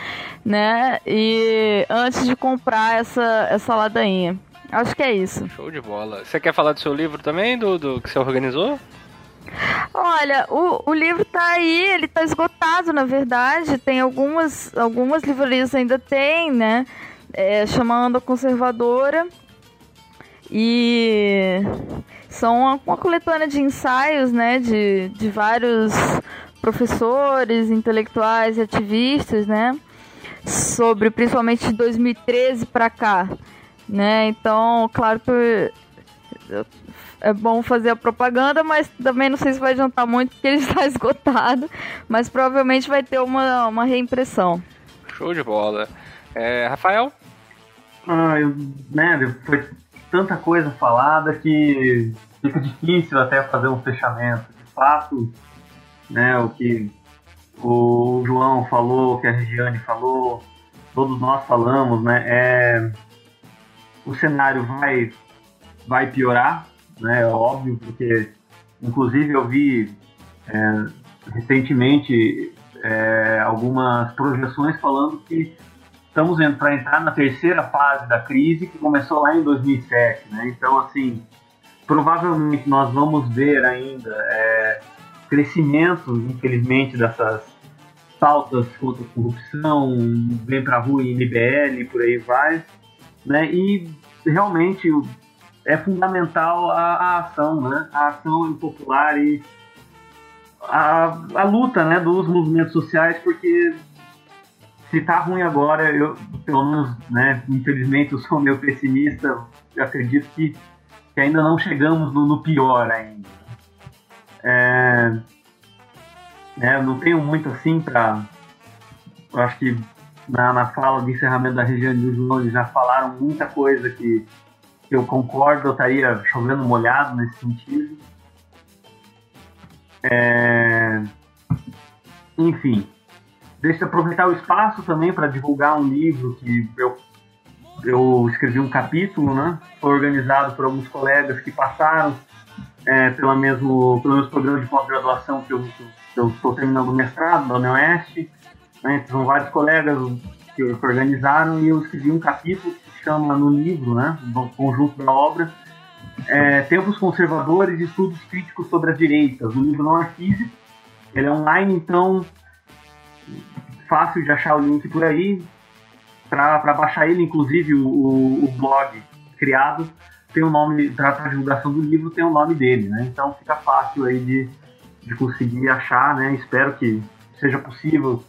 né, e antes de comprar essa, essa ladainha. Acho que é isso. Show de bola. Você quer falar do seu livro também, do, do que você organizou? Olha, o, o livro tá aí, ele tá esgotado, na verdade. Tem algumas, algumas livrarias ainda tem, né? É, chamando a conservadora. E são uma, uma coletânea de ensaios, né? De, de vários professores, intelectuais e ativistas, né? sobre principalmente de 2013 para cá, né? Então, claro que é bom fazer a propaganda, mas também não sei se vai adiantar muito porque ele está esgotado, mas provavelmente vai ter uma, uma reimpressão. Show de bola. É, Rafael? Ah, eu, né, foi tanta coisa falada que fica difícil até fazer um fechamento. De fato, né, o que o João falou, o que a Regiane falou, todos nós falamos, né, é, o cenário vai, vai piorar, né, é óbvio, porque inclusive eu vi é, recentemente é, algumas projeções falando que estamos para entrar na terceira fase da crise que começou lá em 2007, né? Então, assim, provavelmente nós vamos ver ainda é, crescimento, infelizmente, dessas pautas contra a corrupção, vem para a rua em MBL, por aí vai, né? E realmente é fundamental a, a ação, né? A ação impopular e a, a luta, né, dos movimentos sociais, porque se tá ruim agora, eu, pelo menos, né, infelizmente eu sou meio pessimista, eu acredito que, que ainda não chegamos no, no pior ainda. É, é, não tenho muito assim para. Acho que na, na fala de encerramento da região de eles já falaram muita coisa que, eu concordo, eu estaria chovendo molhado nesse sentido. É, enfim, deixa eu aproveitar o espaço também para divulgar um livro que eu, eu escrevi um capítulo, né? Foi organizado por alguns colegas que passaram é, pela mesmo, pelo mesmo programa de pós-graduação que eu estou terminando o mestrado da UniOeste. Né? São vários colegas que, organizaram e eu escrevi um capítulo que se chama no livro, né? No conjunto da obra, é, Tempos Conservadores e Estudos Críticos sobre as Direitas. O livro não é físico, ele é online, então fácil de achar o link por aí. Para baixar ele, inclusive, o, o, blog criado tem o nome, para divulgação do livro, tem o nome dele, né? Então fica fácil aí de, de conseguir achar, né? Espero que seja possível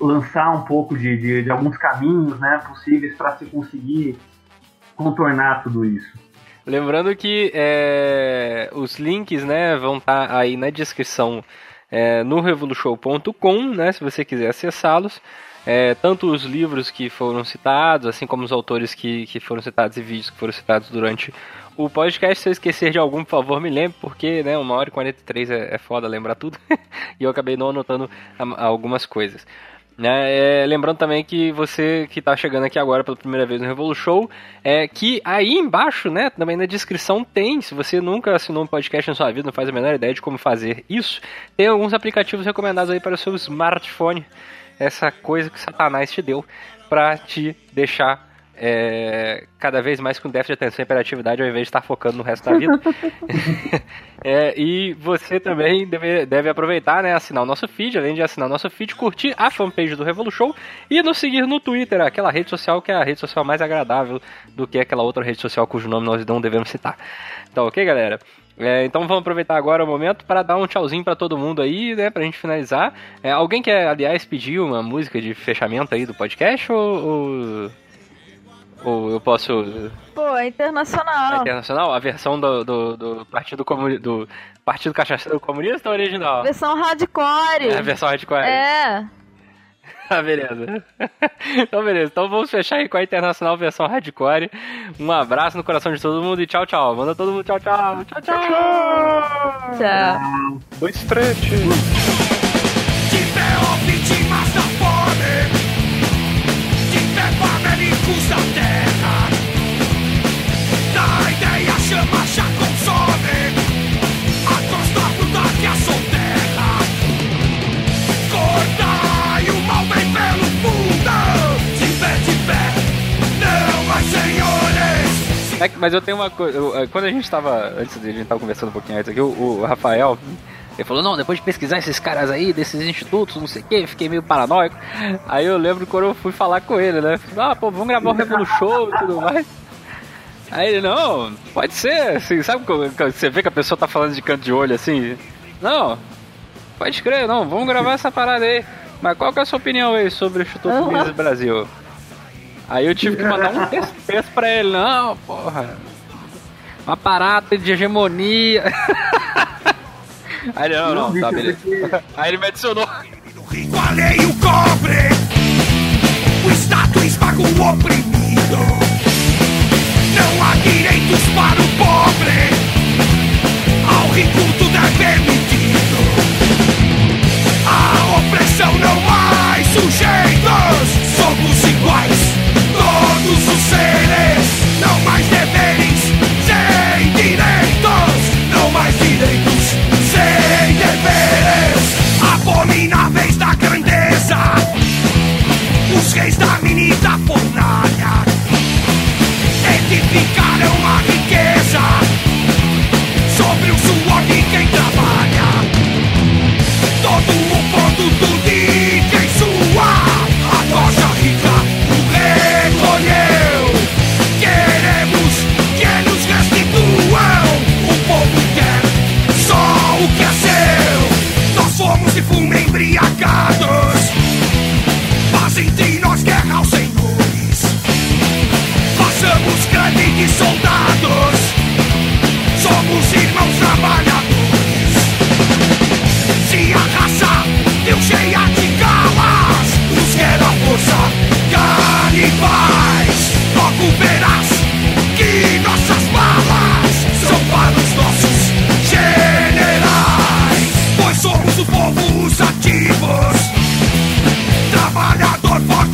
lançar um pouco de, de, de alguns caminhos né, possíveis para se conseguir contornar tudo isso. Lembrando que é, os links né, vão estar tá aí na descrição é, no revolushow.com, né, se você quiser acessá-los. É, tanto os livros que foram citados, assim como os autores que, que foram citados e vídeos que foram citados durante o podcast. Se eu esquecer de algum, por favor, me lembre, porque né, uma hora e 43 é, é foda lembrar tudo. e eu acabei não anotando algumas coisas. Né? É, lembrando também que você que está chegando aqui agora pela primeira vez no Revolu Show, é que aí embaixo, né, também na descrição tem, se você nunca assinou um podcast na sua vida, não faz a menor ideia de como fazer isso, tem alguns aplicativos recomendados aí para o seu smartphone, essa coisa que Satanás te deu para te deixar é, cada vez mais com déficit de atenção e hiperatividade ao invés de estar focando no resto da vida. é, e você também deve, deve aproveitar, né, assinar o nosso feed, além de assinar o nosso feed, curtir a fanpage do Revolution e nos seguir no Twitter, aquela rede social que é a rede social mais agradável do que aquela outra rede social cujo nome nós não devemos citar. Então, ok, galera? É, então vamos aproveitar agora o momento para dar um tchauzinho para todo mundo aí, né, pra gente finalizar. É, alguém quer, aliás, pedir uma música de fechamento aí do podcast ou... ou... Ou eu posso. Pô, é internacional. É internacional? A versão do, do, do Partido Comunista. Do Partido Cachaceiro Comunista ou original? Versão hardcore. É, a versão hardcore. É. ah, beleza. então, beleza. Então vamos fechar aí com a internacional versão hardcore. Um abraço no coração de todo mundo e tchau, tchau. Manda todo mundo tchau, tchau. Tchau, tchau. Tchau. tchau. Dois frete. Da terra. Da ideia chama já consome. A costa bruta que assoterra. Cortai o mal bem pelo fundo. De pé, de pé. Não mais senhores. É, mas eu tenho uma coisa. Quando a gente tava. Antes de a gente tava conversando um pouquinho antes aqui, o Rafael. Ele falou, não, depois de pesquisar esses caras aí, desses institutos, não sei o que, fiquei meio paranoico. Aí eu lembro quando eu fui falar com ele, né? Ah, pô, vamos gravar o Revolu Show e tudo mais. Aí ele, não, pode ser, assim, sabe quando você vê que a pessoa tá falando de canto de olho assim? Não, pode crer, não, vamos gravar essa parada aí. Mas qual que é a sua opinião aí sobre o Instituto Aham. Mises Brasil? Aí eu tive que mandar um texto, texto pra ele, não, porra. Uma parada de hegemonia. Aí ele, não, não, não tá, beleza. Aí ele me adicionou. O cobre, o Estado esmaga o oprimido. Não há direitos para o pobre, ao rico tudo é permitido. A opressão não há sujeitos, somos iguais.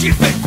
you think?